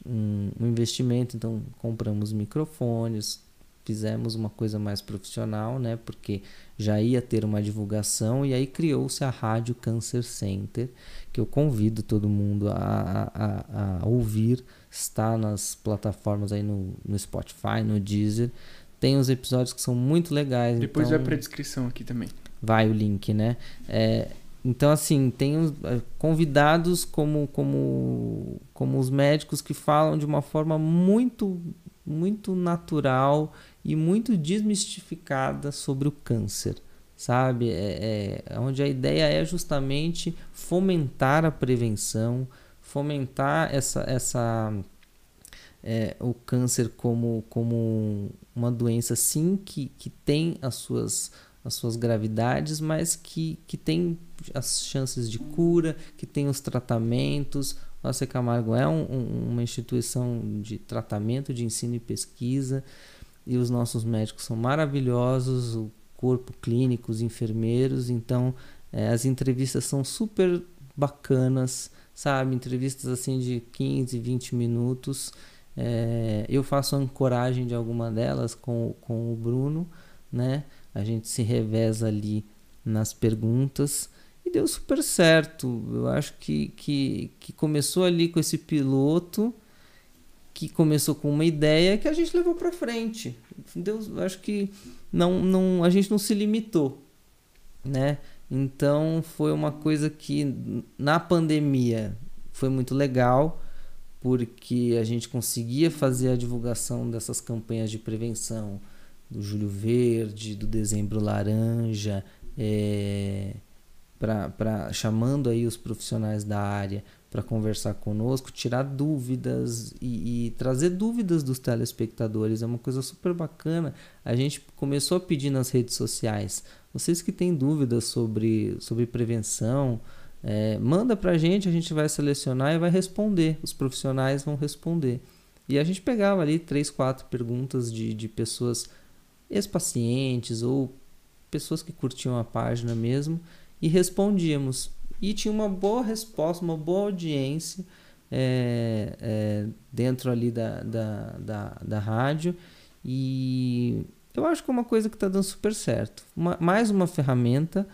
um, um, investimento, então compramos microfones, fizemos uma coisa mais profissional, né? Porque já ia ter uma divulgação e aí criou-se a Rádio Cancer Center, que eu convido todo mundo a, a, a ouvir, está nas plataformas aí no, no Spotify, no Deezer. Tem uns episódios que são muito legais. Depois então... vai pra descrição aqui também. Vai o link, né? É, então, assim, tem os é, convidados como, como, como os médicos que falam de uma forma muito, muito natural e muito desmistificada sobre o câncer, sabe? É, é, onde a ideia é justamente fomentar a prevenção, fomentar essa, essa é, o câncer como, como uma doença sim que, que tem as suas, as suas gravidades, mas que, que tem as chances de cura, que tem os tratamentos. O AC Camargo é um, um, uma instituição de tratamento, de ensino e pesquisa, e os nossos médicos são maravilhosos, o corpo clínico, os enfermeiros, então é, as entrevistas são super bacanas, sabe? Entrevistas assim de 15, 20 minutos é, eu faço ancoragem de alguma delas com, com o Bruno, né? A gente se reveza ali nas perguntas e deu super certo. Eu acho que, que, que começou ali com esse piloto que começou com uma ideia que a gente levou para frente. Deus, acho que não, não, a gente não se limitou, né? Então foi uma coisa que na pandemia foi muito legal porque a gente conseguia fazer a divulgação dessas campanhas de prevenção do Julho Verde, do Dezembro Laranja, é, pra, pra, chamando aí os profissionais da área para conversar conosco, tirar dúvidas e, e, trazer dúvidas dos telespectadores. É uma coisa super bacana. A gente começou a pedir nas redes sociais. Vocês que têm dúvidas sobre, sobre prevenção, é, manda pra gente, a gente vai selecionar e vai responder. Os profissionais vão responder. E a gente pegava ali três, quatro perguntas de, de pessoas, ex-pacientes ou pessoas que curtiam a página mesmo, e respondíamos. E tinha uma boa resposta, uma boa audiência é, é, dentro ali da, da, da, da rádio. E eu acho que é uma coisa que está dando super certo. Uma, mais uma ferramenta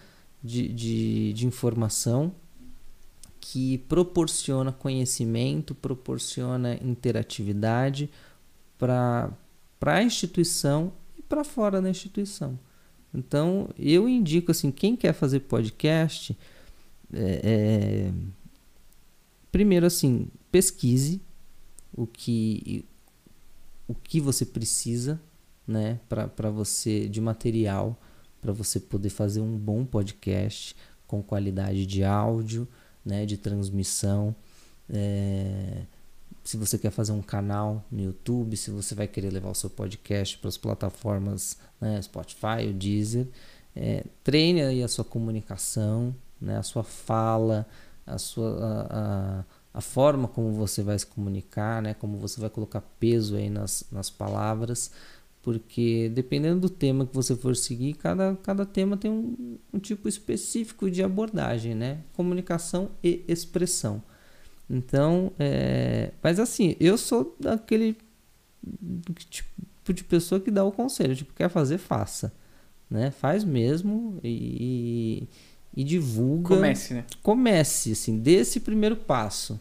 de, de, de informação que proporciona conhecimento, proporciona interatividade para a instituição e para fora da instituição. Então, eu indico assim, quem quer fazer podcast, é, é, primeiro assim, pesquise o que o que você precisa, né, para você de material para você poder fazer um bom podcast com qualidade de áudio, né, de transmissão. É, se você quer fazer um canal no YouTube, se você vai querer levar o seu podcast para as plataformas né, Spotify, o Deezer, é, treine aí a sua comunicação, né, a sua fala, a sua a, a, a, forma como você vai se comunicar, né, como você vai colocar peso aí nas, nas palavras porque dependendo do tema que você for seguir, cada, cada tema tem um, um tipo específico de abordagem, né? Comunicação e expressão. Então, é... mas assim, eu sou daquele tipo de pessoa que dá o conselho, tipo, quer fazer, faça, né? Faz mesmo e, e divulga. Comece, né? Comece, assim, dê esse primeiro passo.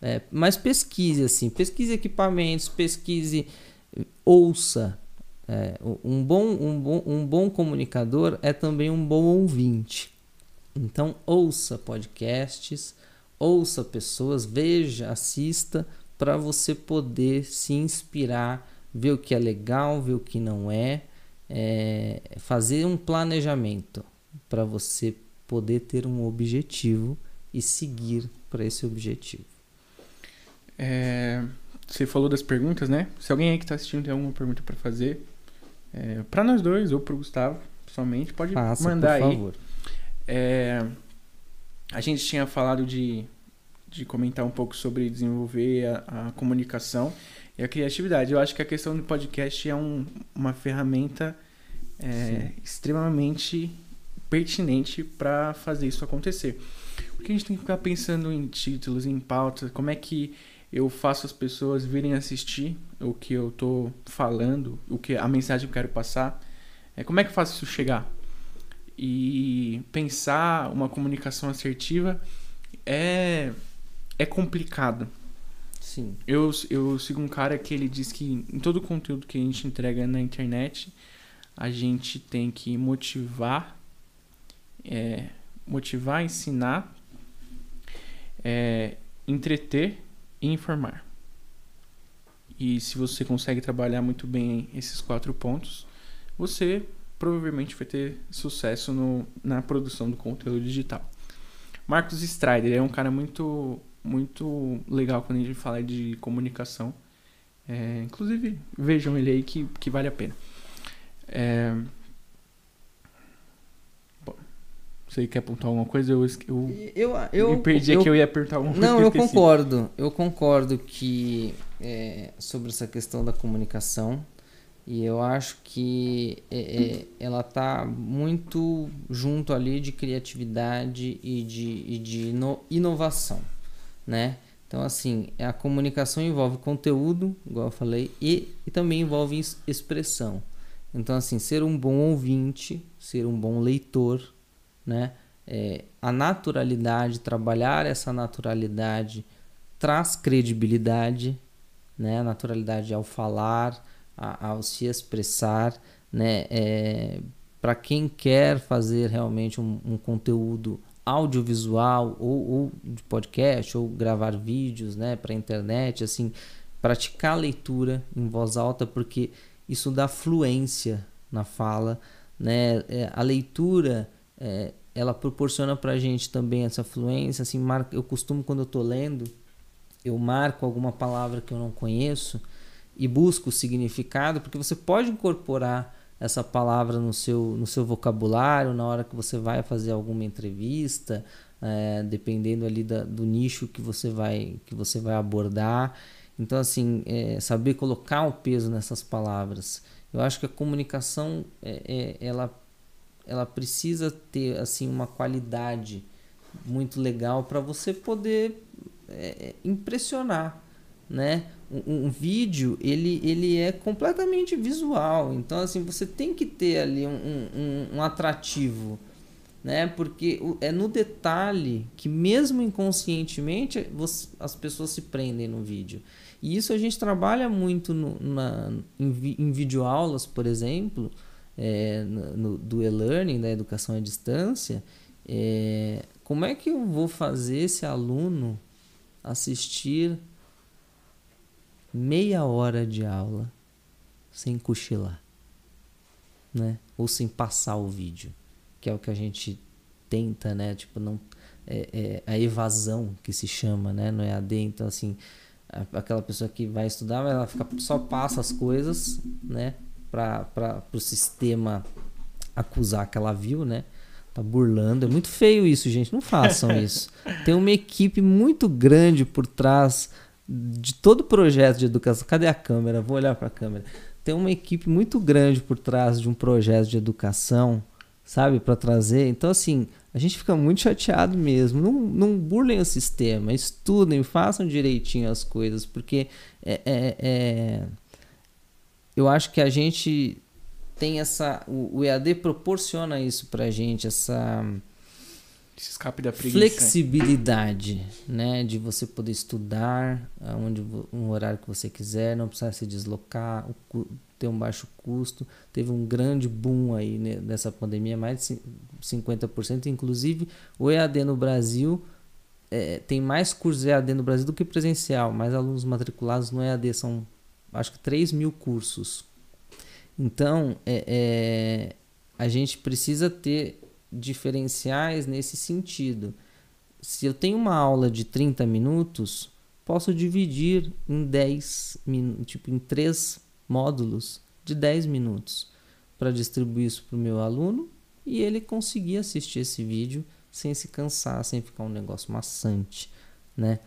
É, mas pesquise, assim, pesquise equipamentos, pesquise, ouça. É, um, bom, um, bom, um bom comunicador é também um bom ouvinte. Então, ouça podcasts, ouça pessoas, veja, assista, para você poder se inspirar, ver o que é legal, ver o que não é, é fazer um planejamento para você poder ter um objetivo e seguir para esse objetivo. É, você falou das perguntas, né? Se alguém aí que está assistindo tem alguma pergunta para fazer, é, para nós dois ou para o Gustavo, pessoalmente, pode mandar por aí. Favor. É, a gente tinha falado de, de comentar um pouco sobre desenvolver a, a comunicação e a criatividade. Eu acho que a questão do podcast é um, uma ferramenta é, extremamente pertinente para fazer isso acontecer. Porque a gente tem que ficar pensando em títulos, em pautas, como é que eu faço as pessoas virem assistir o que eu tô falando, o que a mensagem que eu quero passar. É, como é que eu faço isso chegar? E pensar uma comunicação assertiva é é complicado. Sim. Eu, eu sigo um cara que ele diz que em todo o conteúdo que a gente entrega na internet, a gente tem que motivar, é, motivar, ensinar, é, entreter e informar. E se você consegue trabalhar muito bem esses quatro pontos, você provavelmente vai ter sucesso no, na produção do conteúdo digital. Marcos Strider é um cara muito muito legal quando a gente fala de comunicação. É, inclusive, vejam ele aí que, que vale a pena. É... Bom, você quer apontar alguma coisa? Eu, eu, eu, eu me perdi eu, que eu ia apertar alguma coisa. Não, eu, concordo. Eu concordo que é, sobre essa questão da comunicação. E eu acho que é, é, ela está muito junto ali de criatividade e de, e de inovação né? Então, assim, a comunicação envolve conteúdo, igual eu falei, e, e também envolve expressão. Então, assim, ser um bom ouvinte, ser um bom leitor, né? É, a naturalidade, trabalhar essa naturalidade traz credibilidade, né? A naturalidade ao falar, a, ao se expressar, né? É, Para quem quer fazer realmente um, um conteúdo audiovisual ou, ou de podcast ou gravar vídeos, né, para internet, assim, praticar a leitura em voz alta porque isso dá fluência na fala, né? É, a leitura é, ela proporciona para a gente também essa fluência, assim, marca, eu costumo quando eu estou lendo, eu marco alguma palavra que eu não conheço e busco o significado, porque você pode incorporar essa palavra no seu, no seu vocabulário na hora que você vai fazer alguma entrevista, é, dependendo ali da, do nicho que você vai, que você vai abordar. Então, assim, é, saber colocar o peso nessas palavras. Eu acho que a comunicação, é, é ela, ela precisa ter assim uma qualidade muito legal para você poder é, impressionar, né? um, um, vídeo ele, ele é completamente visual. Então assim você tem que ter ali um, um, um atrativo né? Porque é no detalhe que mesmo inconscientemente você, as pessoas se prendem no vídeo. E isso a gente trabalha muito no, na, em, em videoaulas por exemplo é, no, do e-learning da educação à distância é, como é que eu vou fazer esse aluno assistir meia hora de aula sem cochilar, né? Ou sem passar o vídeo, que é o que a gente tenta, né? Tipo, não é, é a evasão que se chama, né? No EAD, então assim, aquela pessoa que vai estudar, ela fica, só passa as coisas, né? Para o sistema acusar que ela viu, né? Tá burlando. É muito feio isso, gente. Não façam [laughs] isso. Tem uma equipe muito grande por trás de todo o projeto de educação. Cadê a câmera? Vou olhar para a câmera. Tem uma equipe muito grande por trás de um projeto de educação sabe, para trazer. Então, assim, a gente fica muito chateado mesmo. Não, não burlem o sistema, estudem, façam direitinho as coisas, porque é, é, é... eu acho que a gente tem essa. O, o EAD proporciona isso pra gente, essa esse escape da preguiça. Flexibilidade, né? De você poder estudar onde um horário que você quiser, não precisar se deslocar, ter um baixo custo. Teve um grande boom aí nessa pandemia, mais de 50%. Inclusive, o EAD no Brasil é, tem mais cursos EAD no Brasil do que presencial. Mais alunos matriculados no EAD são, acho que 3 mil cursos. Então, é, é, a gente precisa ter diferenciais nesse sentido. Se eu tenho uma aula de 30 minutos, posso dividir em 10 tipo em três módulos de 10 minutos para distribuir isso para o meu aluno e ele conseguir assistir esse vídeo sem se cansar, sem ficar um negócio maçante, né?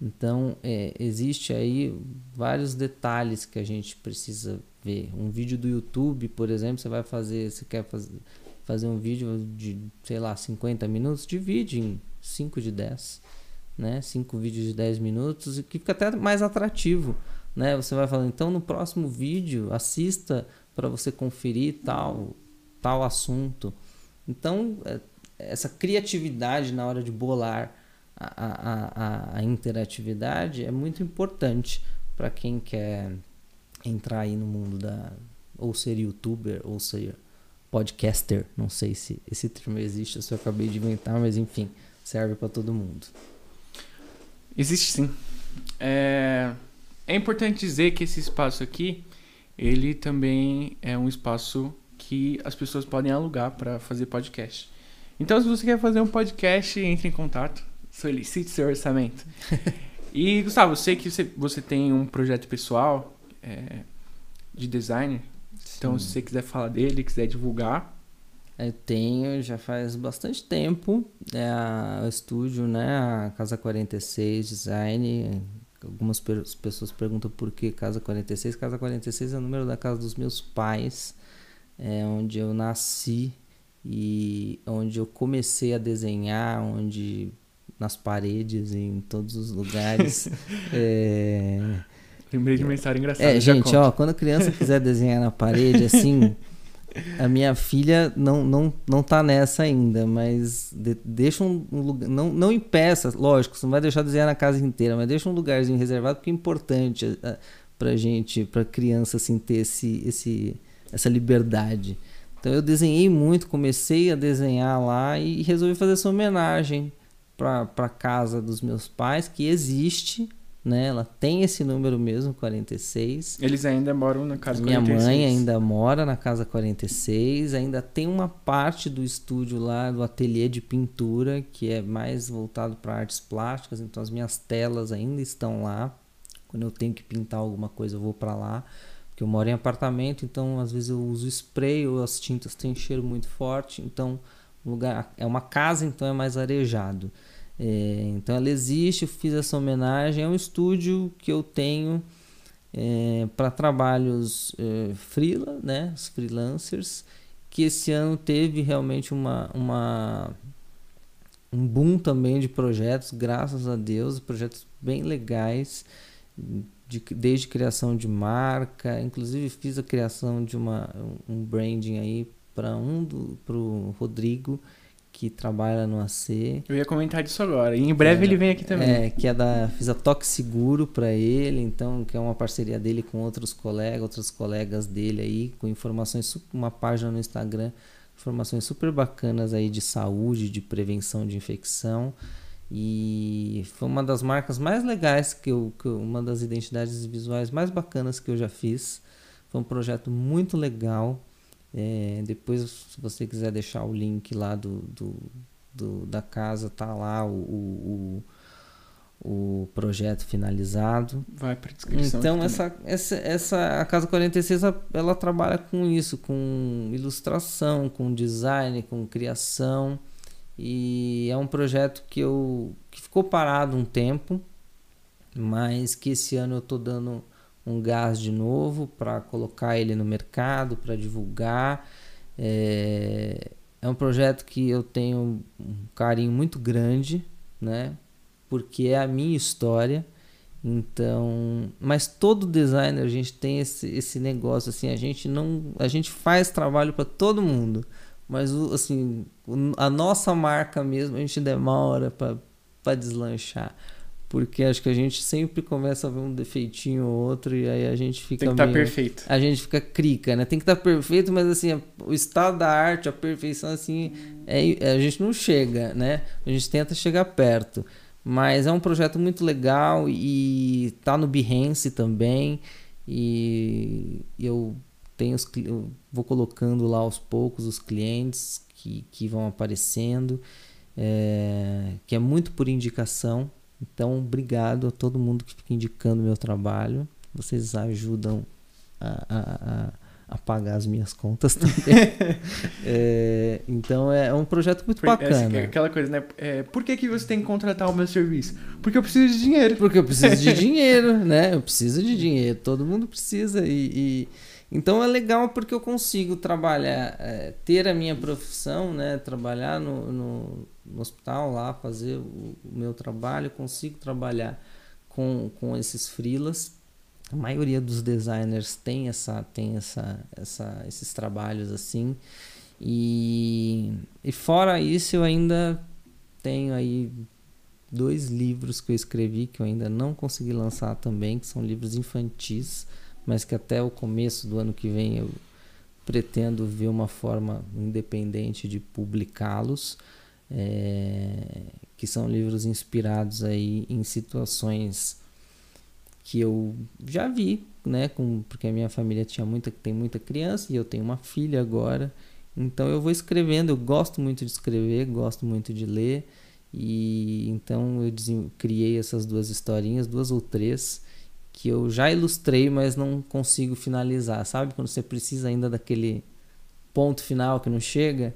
Então, é, existe aí vários detalhes que a gente precisa ver. Um vídeo do YouTube, por exemplo, você vai fazer, você quer fazer, um vídeo de, sei lá, 50 minutos, divide em 5 de 10, né? 5 vídeos de 10 minutos, que fica até mais atrativo, né? Você vai falando, então no próximo vídeo assista para você conferir tal tal assunto. Então, é, essa criatividade na hora de bolar a, a, a, interatividade é muito importante para quem quer entrar aí no mundo da ou ser youtuber ou ser podcaster. Não sei se esse termo existe, eu só acabei de inventar, mas enfim, serve para todo mundo. Existe sim. É, é importante dizer que esse espaço aqui, ele também é um espaço que as pessoas podem alugar para fazer podcast. Então, se você quer fazer um podcast, entre em contato, solicite seu orçamento. [laughs] e, Gustavo, eu sei que você, você tem um projeto pessoal é, de designer então, se você quiser falar dele, quiser divulgar. Eu tenho, já faz bastante tempo, é a, o estúdio, né, a Casa 46 Design. Algumas pessoas perguntam por que Casa 46. Casa 46 é o número da casa dos meus pais, é onde eu nasci e onde eu comecei a desenhar, onde nas paredes, em todos os lugares. [laughs] é, Lembrei de uma história engraçada. É, gente, ó, quando a criança quiser desenhar na parede, assim, [laughs] a minha filha não, não, não tá nessa ainda, mas de, deixa um, um, lugar. Não, não impeça, lógico, você não vai deixar desenhar na casa inteira, mas deixa um lugarzinho reservado, porque é importante a, a, pra gente, pra criança, assim, ter esse, esse, essa liberdade. Então eu desenhei muito, comecei a desenhar lá e resolvi fazer essa homenagem para casa dos meus pais, que existe, né? Ela tem esse número mesmo, 46. Eles ainda moram na casa Minha 46. Minha mãe ainda mora na casa 46, ainda tem uma parte do estúdio lá, do ateliê de pintura, que é mais voltado para artes plásticas, então as minhas telas ainda estão lá. Quando eu tenho que pintar alguma coisa, eu vou para lá, porque eu moro em apartamento, então às vezes eu uso spray ou as tintas têm cheiro muito forte, então lugar é uma casa, então é mais arejado. É, então ela existe, eu fiz essa homenagem. É um estúdio que eu tenho é, para trabalhos é, freela, né, os freelancers, que esse ano teve realmente uma, uma, um boom também de projetos, graças a Deus, projetos bem legais, de, desde criação de marca, inclusive fiz a criação de uma, um branding aí para um do pro Rodrigo, que trabalha no AC. Eu ia comentar disso agora. E em breve é, ele vem aqui também. É, que é da fiz a Toque Seguro para ele, então que é uma parceria dele com outros colegas, outros colegas dele aí, com informações, uma página no Instagram, informações super bacanas aí de saúde, de prevenção de infecção. E foi uma das marcas mais legais que eu, que eu, uma das identidades visuais mais bacanas que eu já fiz. Foi um projeto muito legal é, depois, se você quiser deixar o link lá do, do, do da casa, tá lá o, o, o, projeto finalizado. Vai para descrição. Então, essa, essa, essa, a Casa 46 ela trabalha com isso, com ilustração, com design, com criação. E é um projeto que, eu, que ficou parado um tempo, mas que esse ano eu estou dando um gás de novo para colocar ele no mercado, para divulgar. É, é um projeto que eu tenho um carinho muito grande, né? Porque é a minha história. Então, mas todo designer a gente tem esse, esse negócio assim, a gente não, a gente faz trabalho para todo mundo, mas assim, a nossa marca mesmo a gente demora para deslanchar. Porque acho que a gente sempre começa a ver um defeitinho ou outro e aí a gente fica. Tem que estar tá perfeito. A gente fica crica, né? Tem que estar tá perfeito, mas assim, o estado da arte, a perfeição, assim, é, a gente não chega, né? A gente tenta chegar perto. Mas é um projeto muito legal e tá no Behance também. E eu tenho os, eu vou colocando lá aos poucos os clientes que, que vão aparecendo, é, que é muito por indicação. Então, obrigado a todo mundo que fica indicando meu trabalho. Vocês ajudam a, a, a pagar as minhas contas também. [laughs] é, então, é um projeto muito bacana. É, aquela coisa, né? É, por que, que você tem que contratar o meu serviço? Porque eu preciso de dinheiro. Porque eu preciso de [laughs] dinheiro, né? Eu preciso de dinheiro. Todo mundo precisa. e, e então é legal porque eu consigo trabalhar, é, ter a minha profissão, né? Trabalhar no, no, no hospital lá, fazer o, o, meu trabalho, consigo trabalhar com, com esses freelas. A maioria dos designers tem essa, tem essa, essa, esses trabalhos assim. E, e fora isso, eu ainda tenho aí dois livros que eu escrevi que eu ainda não consegui lançar também, que são livros infantis mas que até o começo do ano que vem eu pretendo ver uma forma independente de publicá-los, é, que são livros inspirados aí em situações que eu já vi, né, com, porque a minha família tinha muita, tem muita criança e eu tenho uma filha agora, então eu vou escrevendo, eu gosto muito de escrever, gosto muito de ler, e então eu criei essas duas historinhas, duas ou três, que eu já ilustrei, mas não consigo finalizar, sabe? Quando você precisa ainda daquele ponto final que não chega.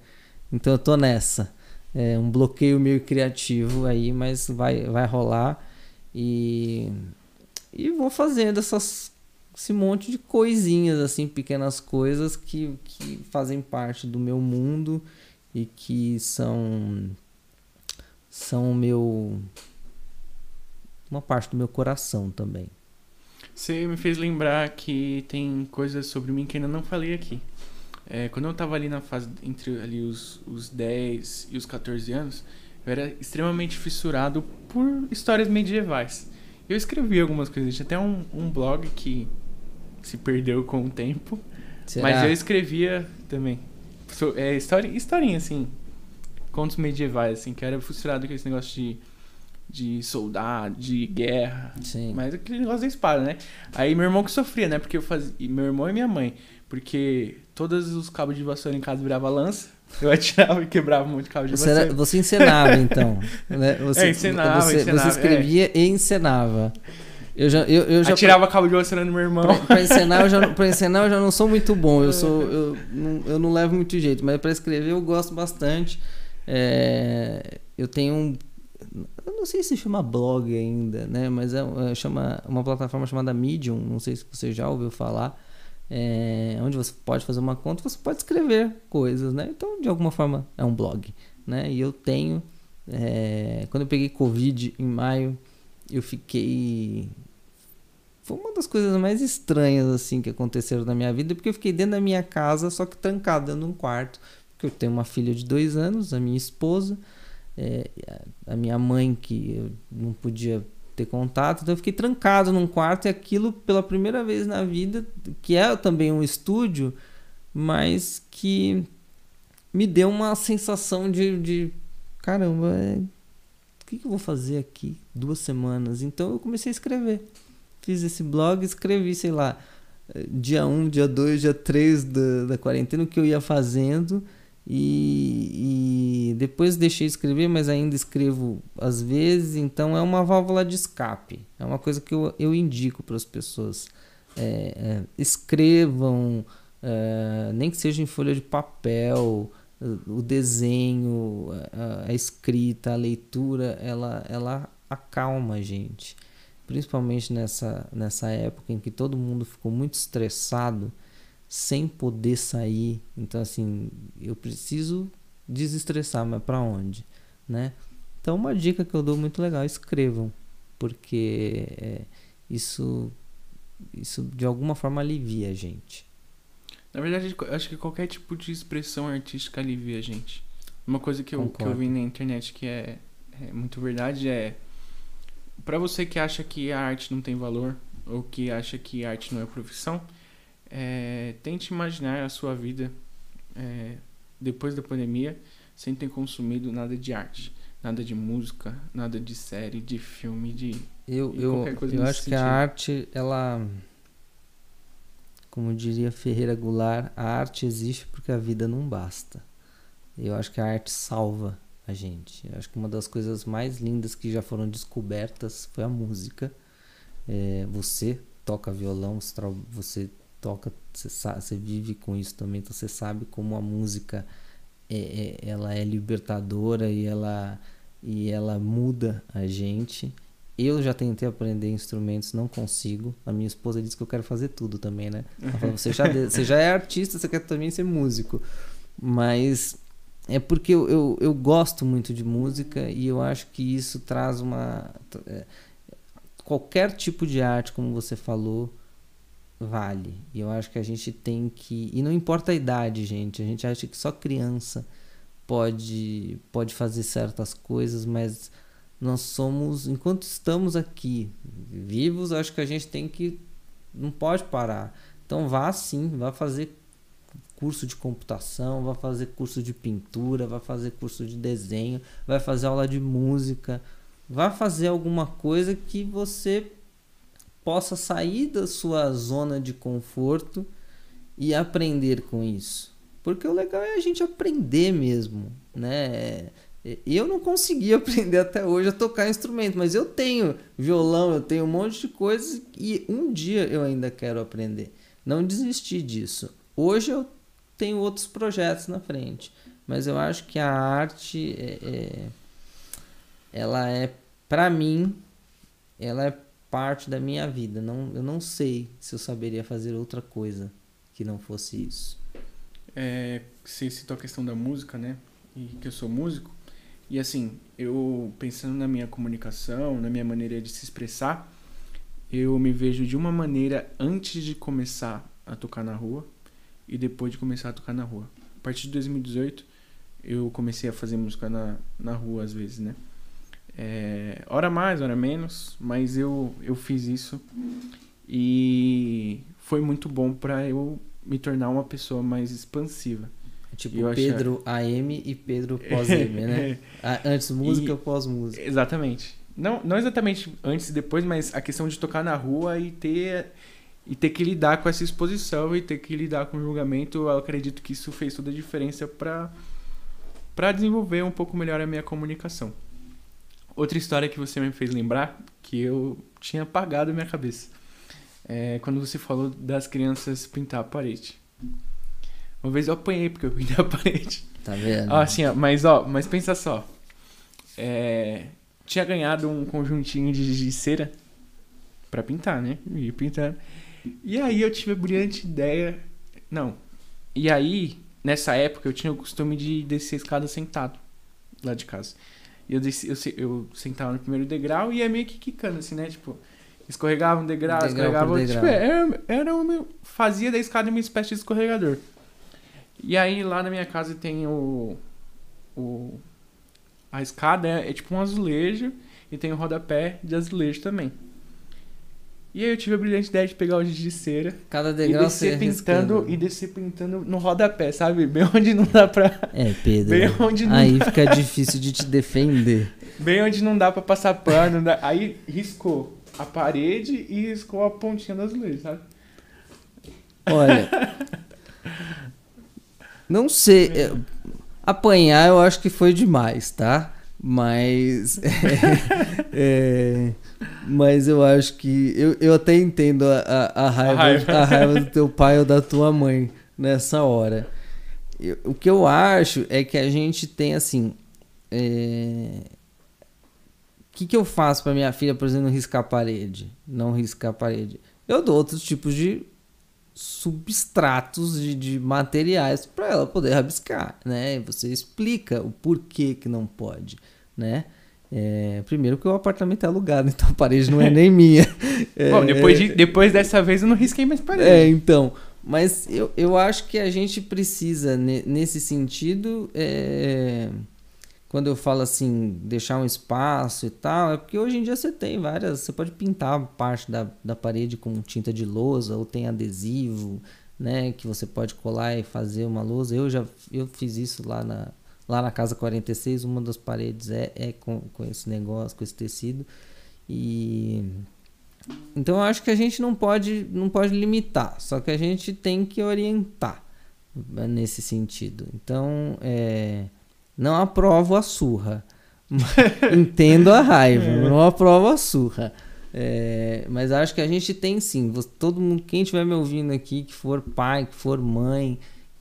Então eu tô nessa. É um bloqueio meio criativo aí, mas vai, vai rolar. E, e vou fazendo essas, esse monte de coisinhas, assim, pequenas coisas que, que fazem parte do meu mundo e que são são o meu uma parte do meu coração também. Você me fez lembrar que tem coisas sobre mim que ainda não falei aqui. É, quando eu tava ali na fase entre ali os, os 10 e os 14 anos, eu era extremamente fissurado por histórias medievais. Eu escrevi algumas coisas, tinha até um, um blog que se perdeu com o tempo, Será? mas eu escrevia também. É, história, historinha, assim, contos medievais, assim, que eu era fissurado com esse negócio de de soldado, de guerra. Sim. Mas aquele negócio da espada, né? Aí meu irmão que sofria, né? Porque eu fazia. Meu irmão e minha mãe. Porque todos os cabos de vassoura em casa virava lança. Eu atirava e quebrava muito cabo de você vassoura. Era, você encenava, [laughs] então. Né? Você, é, encenava, você, encenava, você escrevia é. e encenava. Eu já, eu, eu já Atirava pra, cabo de vassoura no meu irmão. Pra, pra, encenar, eu já, pra encenar eu já não sou muito bom. Eu, sou, eu, não, eu não levo muito jeito. Mas para escrever eu gosto bastante. É, eu tenho um eu não sei se chama blog ainda, né? Mas é, é, chama uma plataforma chamada Medium, não sei se você já ouviu falar, é, onde você pode fazer uma conta, você pode escrever coisas, né? Então, de alguma forma, é um blog, né? E eu tenho, é, quando eu peguei Covid em maio, eu fiquei foi uma das coisas mais estranhas assim que aconteceram na minha vida, porque eu fiquei dentro da minha casa, só que trancado dentro de um quarto, porque eu tenho uma filha de dois anos, a minha esposa, é, a minha mãe que eu não podia ter contato, então eu fiquei trancado num quarto e aquilo pela primeira vez na vida, que é também um estúdio, mas que me deu uma sensação de, de caramba, é, o que, que eu vou fazer aqui duas semanas? Então eu comecei a escrever. Fiz esse blog, escrevi, sei lá, dia 1, um, dia 2, dia 3 da, da quarentena, o que eu ia fazendo e, e, depois deixei de escrever, mas ainda escrevo às vezes, então é uma válvula de escape. É uma coisa que eu, eu indico para as pessoas. É, é, escrevam, é, nem que seja em folha de papel, o desenho, a, a, escrita, a leitura, ela, ela acalma a gente. Principalmente nessa, nessa época em que todo mundo ficou muito estressado sem poder sair. Então, assim, eu preciso desestressar, mas para onde, né? Então uma dica que eu dou muito legal, escrevam, porque é, isso isso de alguma forma alivia a gente. Na verdade, acho que qualquer tipo de expressão artística alivia a gente. Uma coisa que eu, que eu vi na internet que é, é muito verdade é para você que acha que a arte não tem valor ou que acha que a arte não é profissão, é, tente imaginar a sua vida é, depois da pandemia sem ter consumido nada de arte, nada de música, nada de série, de filme, de eu eu, eu acho sentido. que a arte ela como diria Ferreira Goulart, a arte existe porque a vida não basta. Eu acho que a arte salva a gente. Eu acho que uma das coisas mais lindas que já foram descobertas foi a música. É, você toca violão, você toca, você, vive com isso também, então você sabe como a música é, é, ela é libertadora e ela, e ela muda a gente. Eu já tentei aprender instrumentos, não consigo. A minha esposa disse que eu quero fazer tudo também, né? Ela fala, você, já, você já é artista, você quer também ser músico. Mas é porque eu, eu, eu, gosto muito de música e eu acho que isso traz uma. É, qualquer tipo de arte, como você falou, vale. E eu acho que a gente tem que. E não importa a idade, gente. A gente acha que só criança pode, pode fazer certas coisas, mas nós somos, enquanto estamos aqui vivos, acho que a gente tem que não pode parar. Então vá sim, vá fazer curso de computação, vá fazer curso de pintura, vá fazer curso de desenho, vai fazer aula de música, vá fazer alguma coisa que você possa sair da sua zona de conforto e aprender com isso. Porque o legal é a gente aprender mesmo, né? Eu não consegui [laughs] aprender até hoje a tocar instrumento, mas eu tenho violão, eu tenho um monte de coisas e um dia eu ainda quero aprender. Não desisti disso. Hoje eu tenho outros projetos na frente, mas eu acho que a arte é, é ela é para mim, ela é parte da minha vida. Não, eu não sei se eu saberia fazer outra coisa que não fosse isso. É, você citou a questão da música, né? E que eu sou músico. E assim, eu pensando na minha comunicação, na minha maneira de se expressar, eu me vejo de uma maneira antes de começar a tocar na rua e depois de começar a tocar na rua. A partir de 2018, eu comecei a fazer música na, na rua às vezes, né? É, hora mais, hora menos, mas eu, eu fiz isso e foi muito bom para eu me tornar uma pessoa mais expansiva. Tipo, Pedro achar... AM e Pedro pós-M, né? [laughs] Antes música, e... pós-música. Exatamente. Não, não exatamente antes e depois, mas a questão de tocar na rua e ter e ter que lidar com essa exposição e ter que lidar com o julgamento, eu acredito que isso fez toda a diferença para para desenvolver um pouco melhor a minha comunicação. Outra história que você me fez lembrar, que eu tinha apagado a minha cabeça, é quando você falou das crianças pintar a parede. Uma vez eu apanhei porque eu pintei a parede. Tá vendo? Ó, assim, ó, mas ó, mas pensa só. É, tinha ganhado um conjuntinho de, de cera para pintar, né? E pintando. E aí eu tive a brilhante ideia. Não. E aí, nessa época, eu tinha o costume de descer a escada sentado lá de casa. E eu, desci, eu, eu sentava no primeiro degrau e ia meio que quicando, assim, né? Tipo, escorregava um degrau, degrau escorregava outro. Tipo, era, era uma, fazia da escada uma espécie de escorregador. E aí lá na minha casa tem o. o a escada é, é tipo um azulejo e tem o rodapé de azulejo também. E aí eu tive a brilhante ideia de pegar o giz de cera Cada degrau e descer pintando e descer pintando no rodapé, sabe? Bem onde não dá pra. É, Pedro. Bem onde não aí dá... fica difícil de te defender. [laughs] Bem onde não dá pra passar pano. Dá... Aí riscou a parede e riscou a pontinha das luzes, sabe? Olha. Não sei. É, apanhar eu acho que foi demais, tá? Mas. [laughs] É, é, mas eu acho que. Eu, eu até entendo a, a, a, raiva, a, raiva. a raiva do teu pai ou da tua mãe nessa hora. Eu, o que eu acho é que a gente tem assim. É... O que, que eu faço para minha filha, por exemplo, não riscar a parede? Não riscar a parede. Eu dou outros tipos de substratos de, de materiais para ela poder rabiscar, né? E você explica o porquê que não pode, né? É, primeiro que o apartamento é alugado, [laughs] então a parede não é nem minha. É, [laughs] Bom, depois, de, depois dessa vez eu não risquei mais parede. É, então. Mas eu, eu acho que a gente precisa, nesse sentido, é, quando eu falo assim, deixar um espaço e tal, é porque hoje em dia você tem várias. Você pode pintar parte da, da parede com tinta de lousa, ou tem adesivo, né? Que você pode colar e fazer uma lousa. Eu já eu fiz isso lá na, lá na casa 46, uma das paredes é, é com, com esse negócio, com esse tecido. E. Então eu acho que a gente não pode, não pode limitar, só que a gente tem que orientar nesse sentido. Então, é não aprovo a surra. [laughs] Entendo a raiva, é. não aprovo a surra. É, mas acho que a gente tem sim. Todo mundo, quem estiver me ouvindo aqui, que for pai, que for mãe,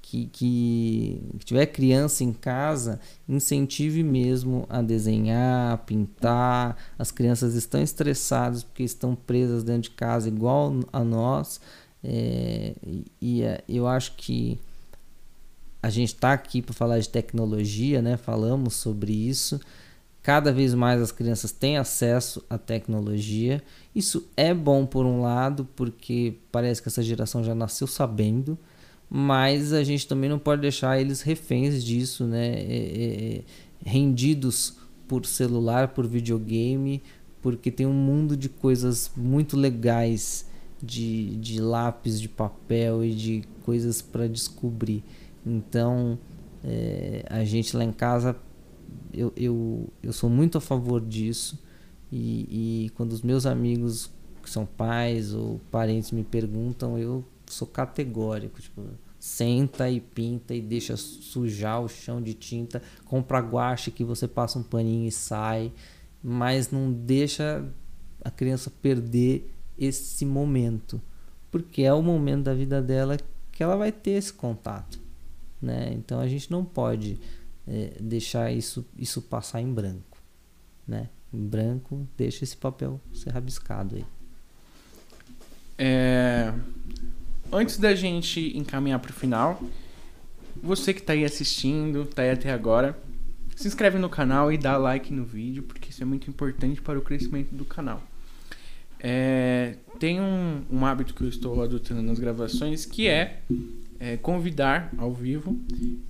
que, que, tiver criança em casa, incentive mesmo a desenhar, a pintar. As crianças estão estressadas porque estão presas dentro de casa, igual a nós. É, e, e é, eu acho que a gente está aqui para falar de tecnologia, né? Falamos sobre isso. Cada vez mais as crianças têm acesso à tecnologia. Isso é bom por um lado, porque parece que essa geração já nasceu sabendo, mas a gente também não pode deixar eles reféns disso, né? É, é, é rendidos por celular, por videogame, porque tem um mundo de coisas muito legais de, de lápis, de papel e de coisas para descobrir. Então, é, a gente lá em casa, eu, eu, eu sou muito a favor disso. E, e quando os meus amigos que são pais ou parentes me perguntam, eu sou categórico. Tipo, senta e pinta e deixa sujar o chão de tinta, compra guache que você passa um paninho e sai, mas não deixa a criança perder esse momento, porque é o momento da vida dela que ela vai ter esse contato. Né? Então a gente não pode é, deixar isso, isso passar em branco. Né? Em branco, deixa esse papel ser rabiscado aí. É... Antes da gente encaminhar para o final, você que está aí assistindo, está aí até agora, se inscreve no canal e dá like no vídeo, porque isso é muito importante para o crescimento do canal. É, tem um, um hábito que eu estou adotando nas gravações que é é, convidar ao vivo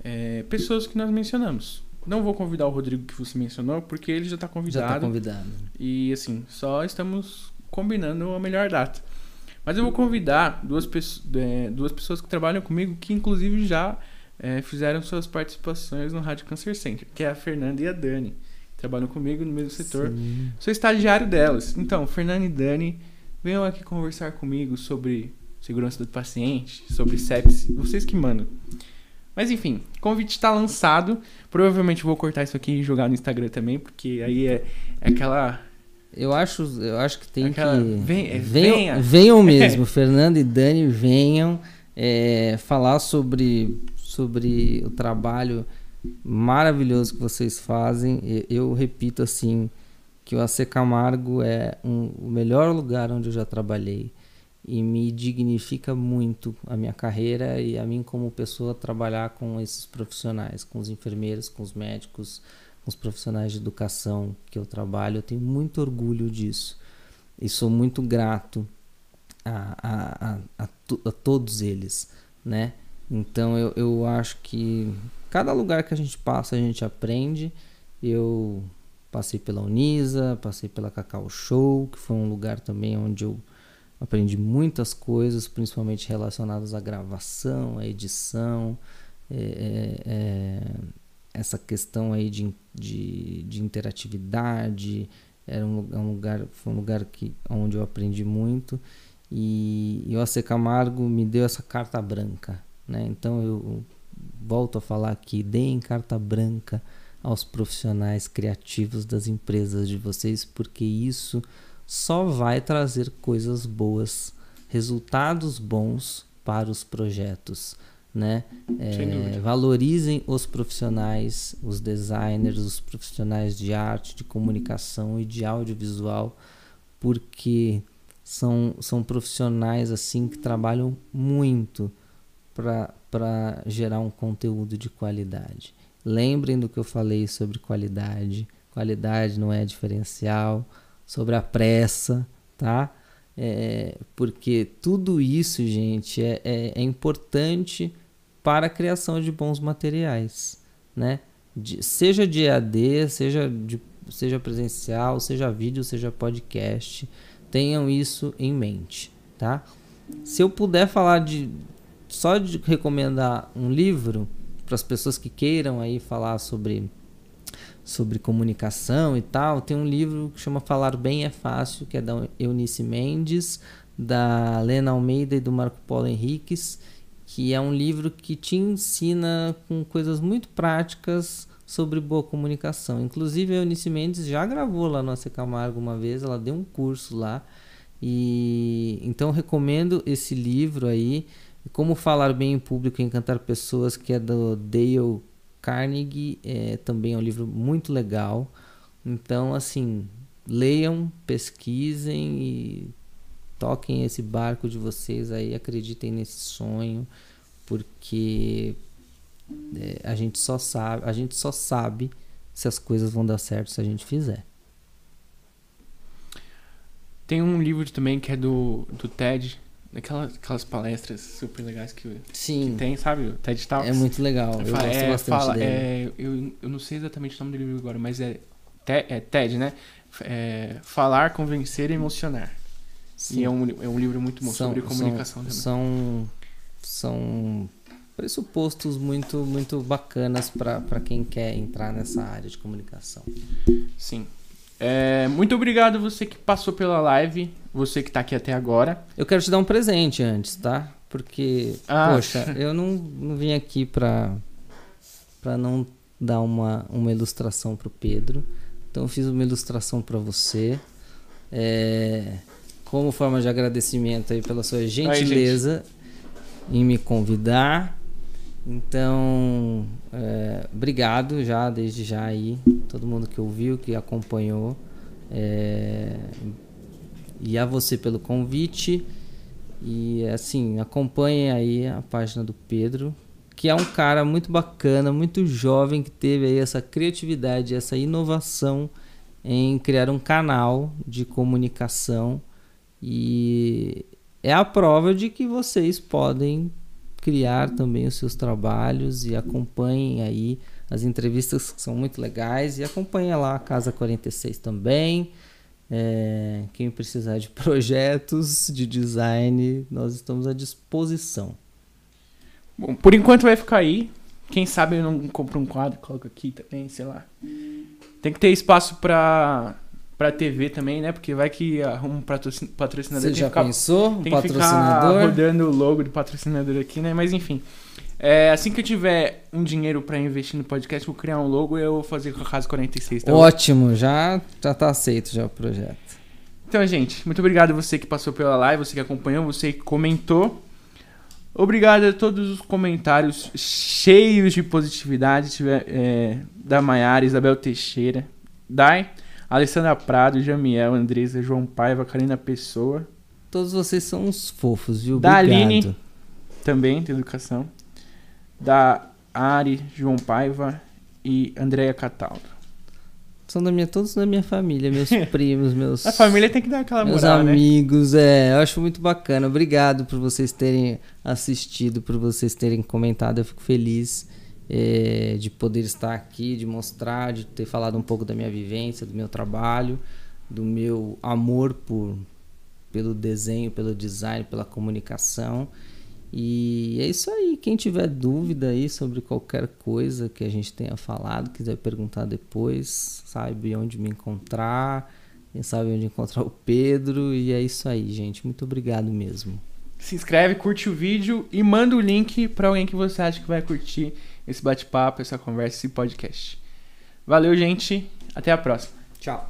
é, pessoas que nós mencionamos. Não vou convidar o Rodrigo que você mencionou, porque ele já está convidado. Já está convidado. E assim, só estamos combinando a melhor data. Mas eu vou convidar duas, é, duas pessoas que trabalham comigo, que inclusive já é, fizeram suas participações no Rádio Cancer Center, que é a Fernanda e a Dani. Trabalham comigo no mesmo setor. Sim. Sou estagiário delas. Então, Fernanda e Dani, venham aqui conversar comigo sobre segurança do paciente, sobre sepsis, vocês que mandam. Mas enfim, convite está lançado. Provavelmente vou cortar isso aqui e jogar no Instagram também, porque aí é, é aquela. Eu acho, eu acho que tem aquela... que. Vem, é, venham, venha. venham [laughs] mesmo, Fernando e Dani, venham é, falar sobre, sobre o trabalho maravilhoso que vocês fazem. Eu, eu repito assim que o AC Camargo é um, o melhor lugar onde eu já trabalhei e me dignifica muito a minha carreira e a mim como pessoa trabalhar com esses profissionais, com os enfermeiros, com os médicos, os profissionais de educação que eu trabalho. Eu tenho muito orgulho disso e sou muito grato a, a, a, a, todos eles, né? Então eu, eu acho que cada lugar que a gente passa a gente aprende. Eu passei pela Unisa, passei pela Cacau Show, que foi um lugar também onde eu Aprendi muitas coisas, principalmente relacionadas à gravação, à edição, é, é, é, essa questão aí de, de, de interatividade. Era um, um, lugar, foi um lugar que, onde eu aprendi muito. E, e o AC Camargo me deu essa carta branca. Né? Então eu volto a falar aqui, deem carta branca aos profissionais criativos das empresas de vocês, porque isso só vai trazer coisas boas, resultados bons para os projetos. Né? É, valorizem os profissionais, os designers, os profissionais de arte, de comunicação e de audiovisual, porque são, são profissionais assim que trabalham muito para gerar um conteúdo de qualidade. Lembrem do que eu falei sobre qualidade. Qualidade não é diferencial. Sobre a pressa, tá? É, porque tudo isso, gente, é, é, é, importante para a criação de bons materiais, né? De, seja de EAD, seja, de, seja presencial, seja vídeo, seja podcast, tenham isso em mente, tá? Se eu puder falar de só de recomendar um livro para as pessoas que queiram aí falar sobre sobre comunicação e tal, tem um livro que chama Falar Bem é Fácil, que é da Eunice Mendes, da Lena Almeida e do Marco Paulo Henriques, que é um livro que te ensina com coisas muito práticas sobre boa comunicação. Inclusive a Eunice Mendes já gravou lá no AC Camargo uma vez, ela deu um curso lá. E então recomendo esse livro aí, Como falar bem em público e encantar pessoas, que é do Dale Carnegie é, também é um livro muito legal. Então, assim, leiam, pesquisem e toquem esse barco de vocês aí, acreditem nesse sonho, porque é, a gente só sabe, a gente só sabe se as coisas vão dar certo se a gente fizer. Tem um livro também que é do, do TED, Aquelas, aquelas palestras super legais que, Sim. que tem, sabe? O TED Talks. É muito legal. Eu fala, gosto é, bastante fala, dele. É, eu, eu não sei exatamente o nome do livro agora, mas é, te, é TED, né? É, falar, convencer e emocionar. Sim. E é um, é um livro muito bom São- sobre comunicação também. São, são pressupostos muito, muito bacanas para quem quer entrar nessa área de comunicação. Sim. É, muito obrigado você que passou pela live, você que tá aqui até agora. Eu quero te dar um presente antes, tá? Porque, Ah. poxa, [laughs] eu não, não vim aqui pra, pra não dar uma, uma ilustração pro Pedro. Então eu fiz uma ilustração pra você. É, como forma de agradecimento aí pela sua gentileza em me convidar. Então, é, obrigado já, desde já aí, todo mundo que ouviu, que acompanhou. É, e a você pelo convite. E assim, acompanhe aí a página do Pedro, que é um cara muito bacana, muito jovem, que teve aí essa criatividade, essa inovação em criar um canal de comunicação. E é a prova de que vocês podem criar também os seus trabalhos e acompanhem aí as entrevistas que são muito legais e acompanhem lá a Casa 46 também. É, quem precisar de [laughs] projetos de design, nós estamos à disposição. Bom, por enquanto vai ficar aí. Quem sabe eu não compro um quadro, coloco aqui também, sei lá. Tem que ter espaço pra, pra TV também, né? Porque vai que arruma um patrocin- patrocinador. Você já ficar- pensou? Um Tem que ficar patrocinador? rodando o logo do patrocinador aqui, né? Mas enfim. É, assim que eu tiver um dinheiro pra investir no podcast, vou criar um logo e eu vou fazer com a Casa 46, tá bom? Ótimo, já, já tá aceito já o projeto. Então, gente, muito obrigado você que passou pela live, você que acompanhou, você que comentou. Obrigado a todos os comentários cheios de positividade tiver, é, da Maiara, Isabel Teixeira, Dai, Alessandra Prado, Jamiel, Andresa, João Paiva, Karina Pessoa, Todos vocês são uns fofos, viu? Da Obrigado. Aline. também de educação, da Ari, João Paiva e Andréia Cataldo. São da minha, todos da minha família, meus [laughs] primos, meus. A família tem que dar aquela Meus moral, né? amigos, é, eu acho muito bacana. Obrigado por vocês terem assistido, por vocês terem comentado. Eu fico feliz é, de poder estar aqui, de mostrar, de ter falado um pouco da minha vivência, do meu trabalho, do meu amor por pelo desenho, pelo design, pela comunicação. E é isso aí. Quem tiver dúvida aí sobre qualquer coisa que a gente tenha falado, quiser perguntar depois, sabe onde me encontrar. Quem sabe onde encontrar o Pedro. E é isso aí, gente. Muito obrigado mesmo. Se inscreve, curte o vídeo e manda o link pra alguém que você acha que vai curtir esse bate-papo, essa conversa, esse podcast. Valeu, gente. Até a próxima. Tchau.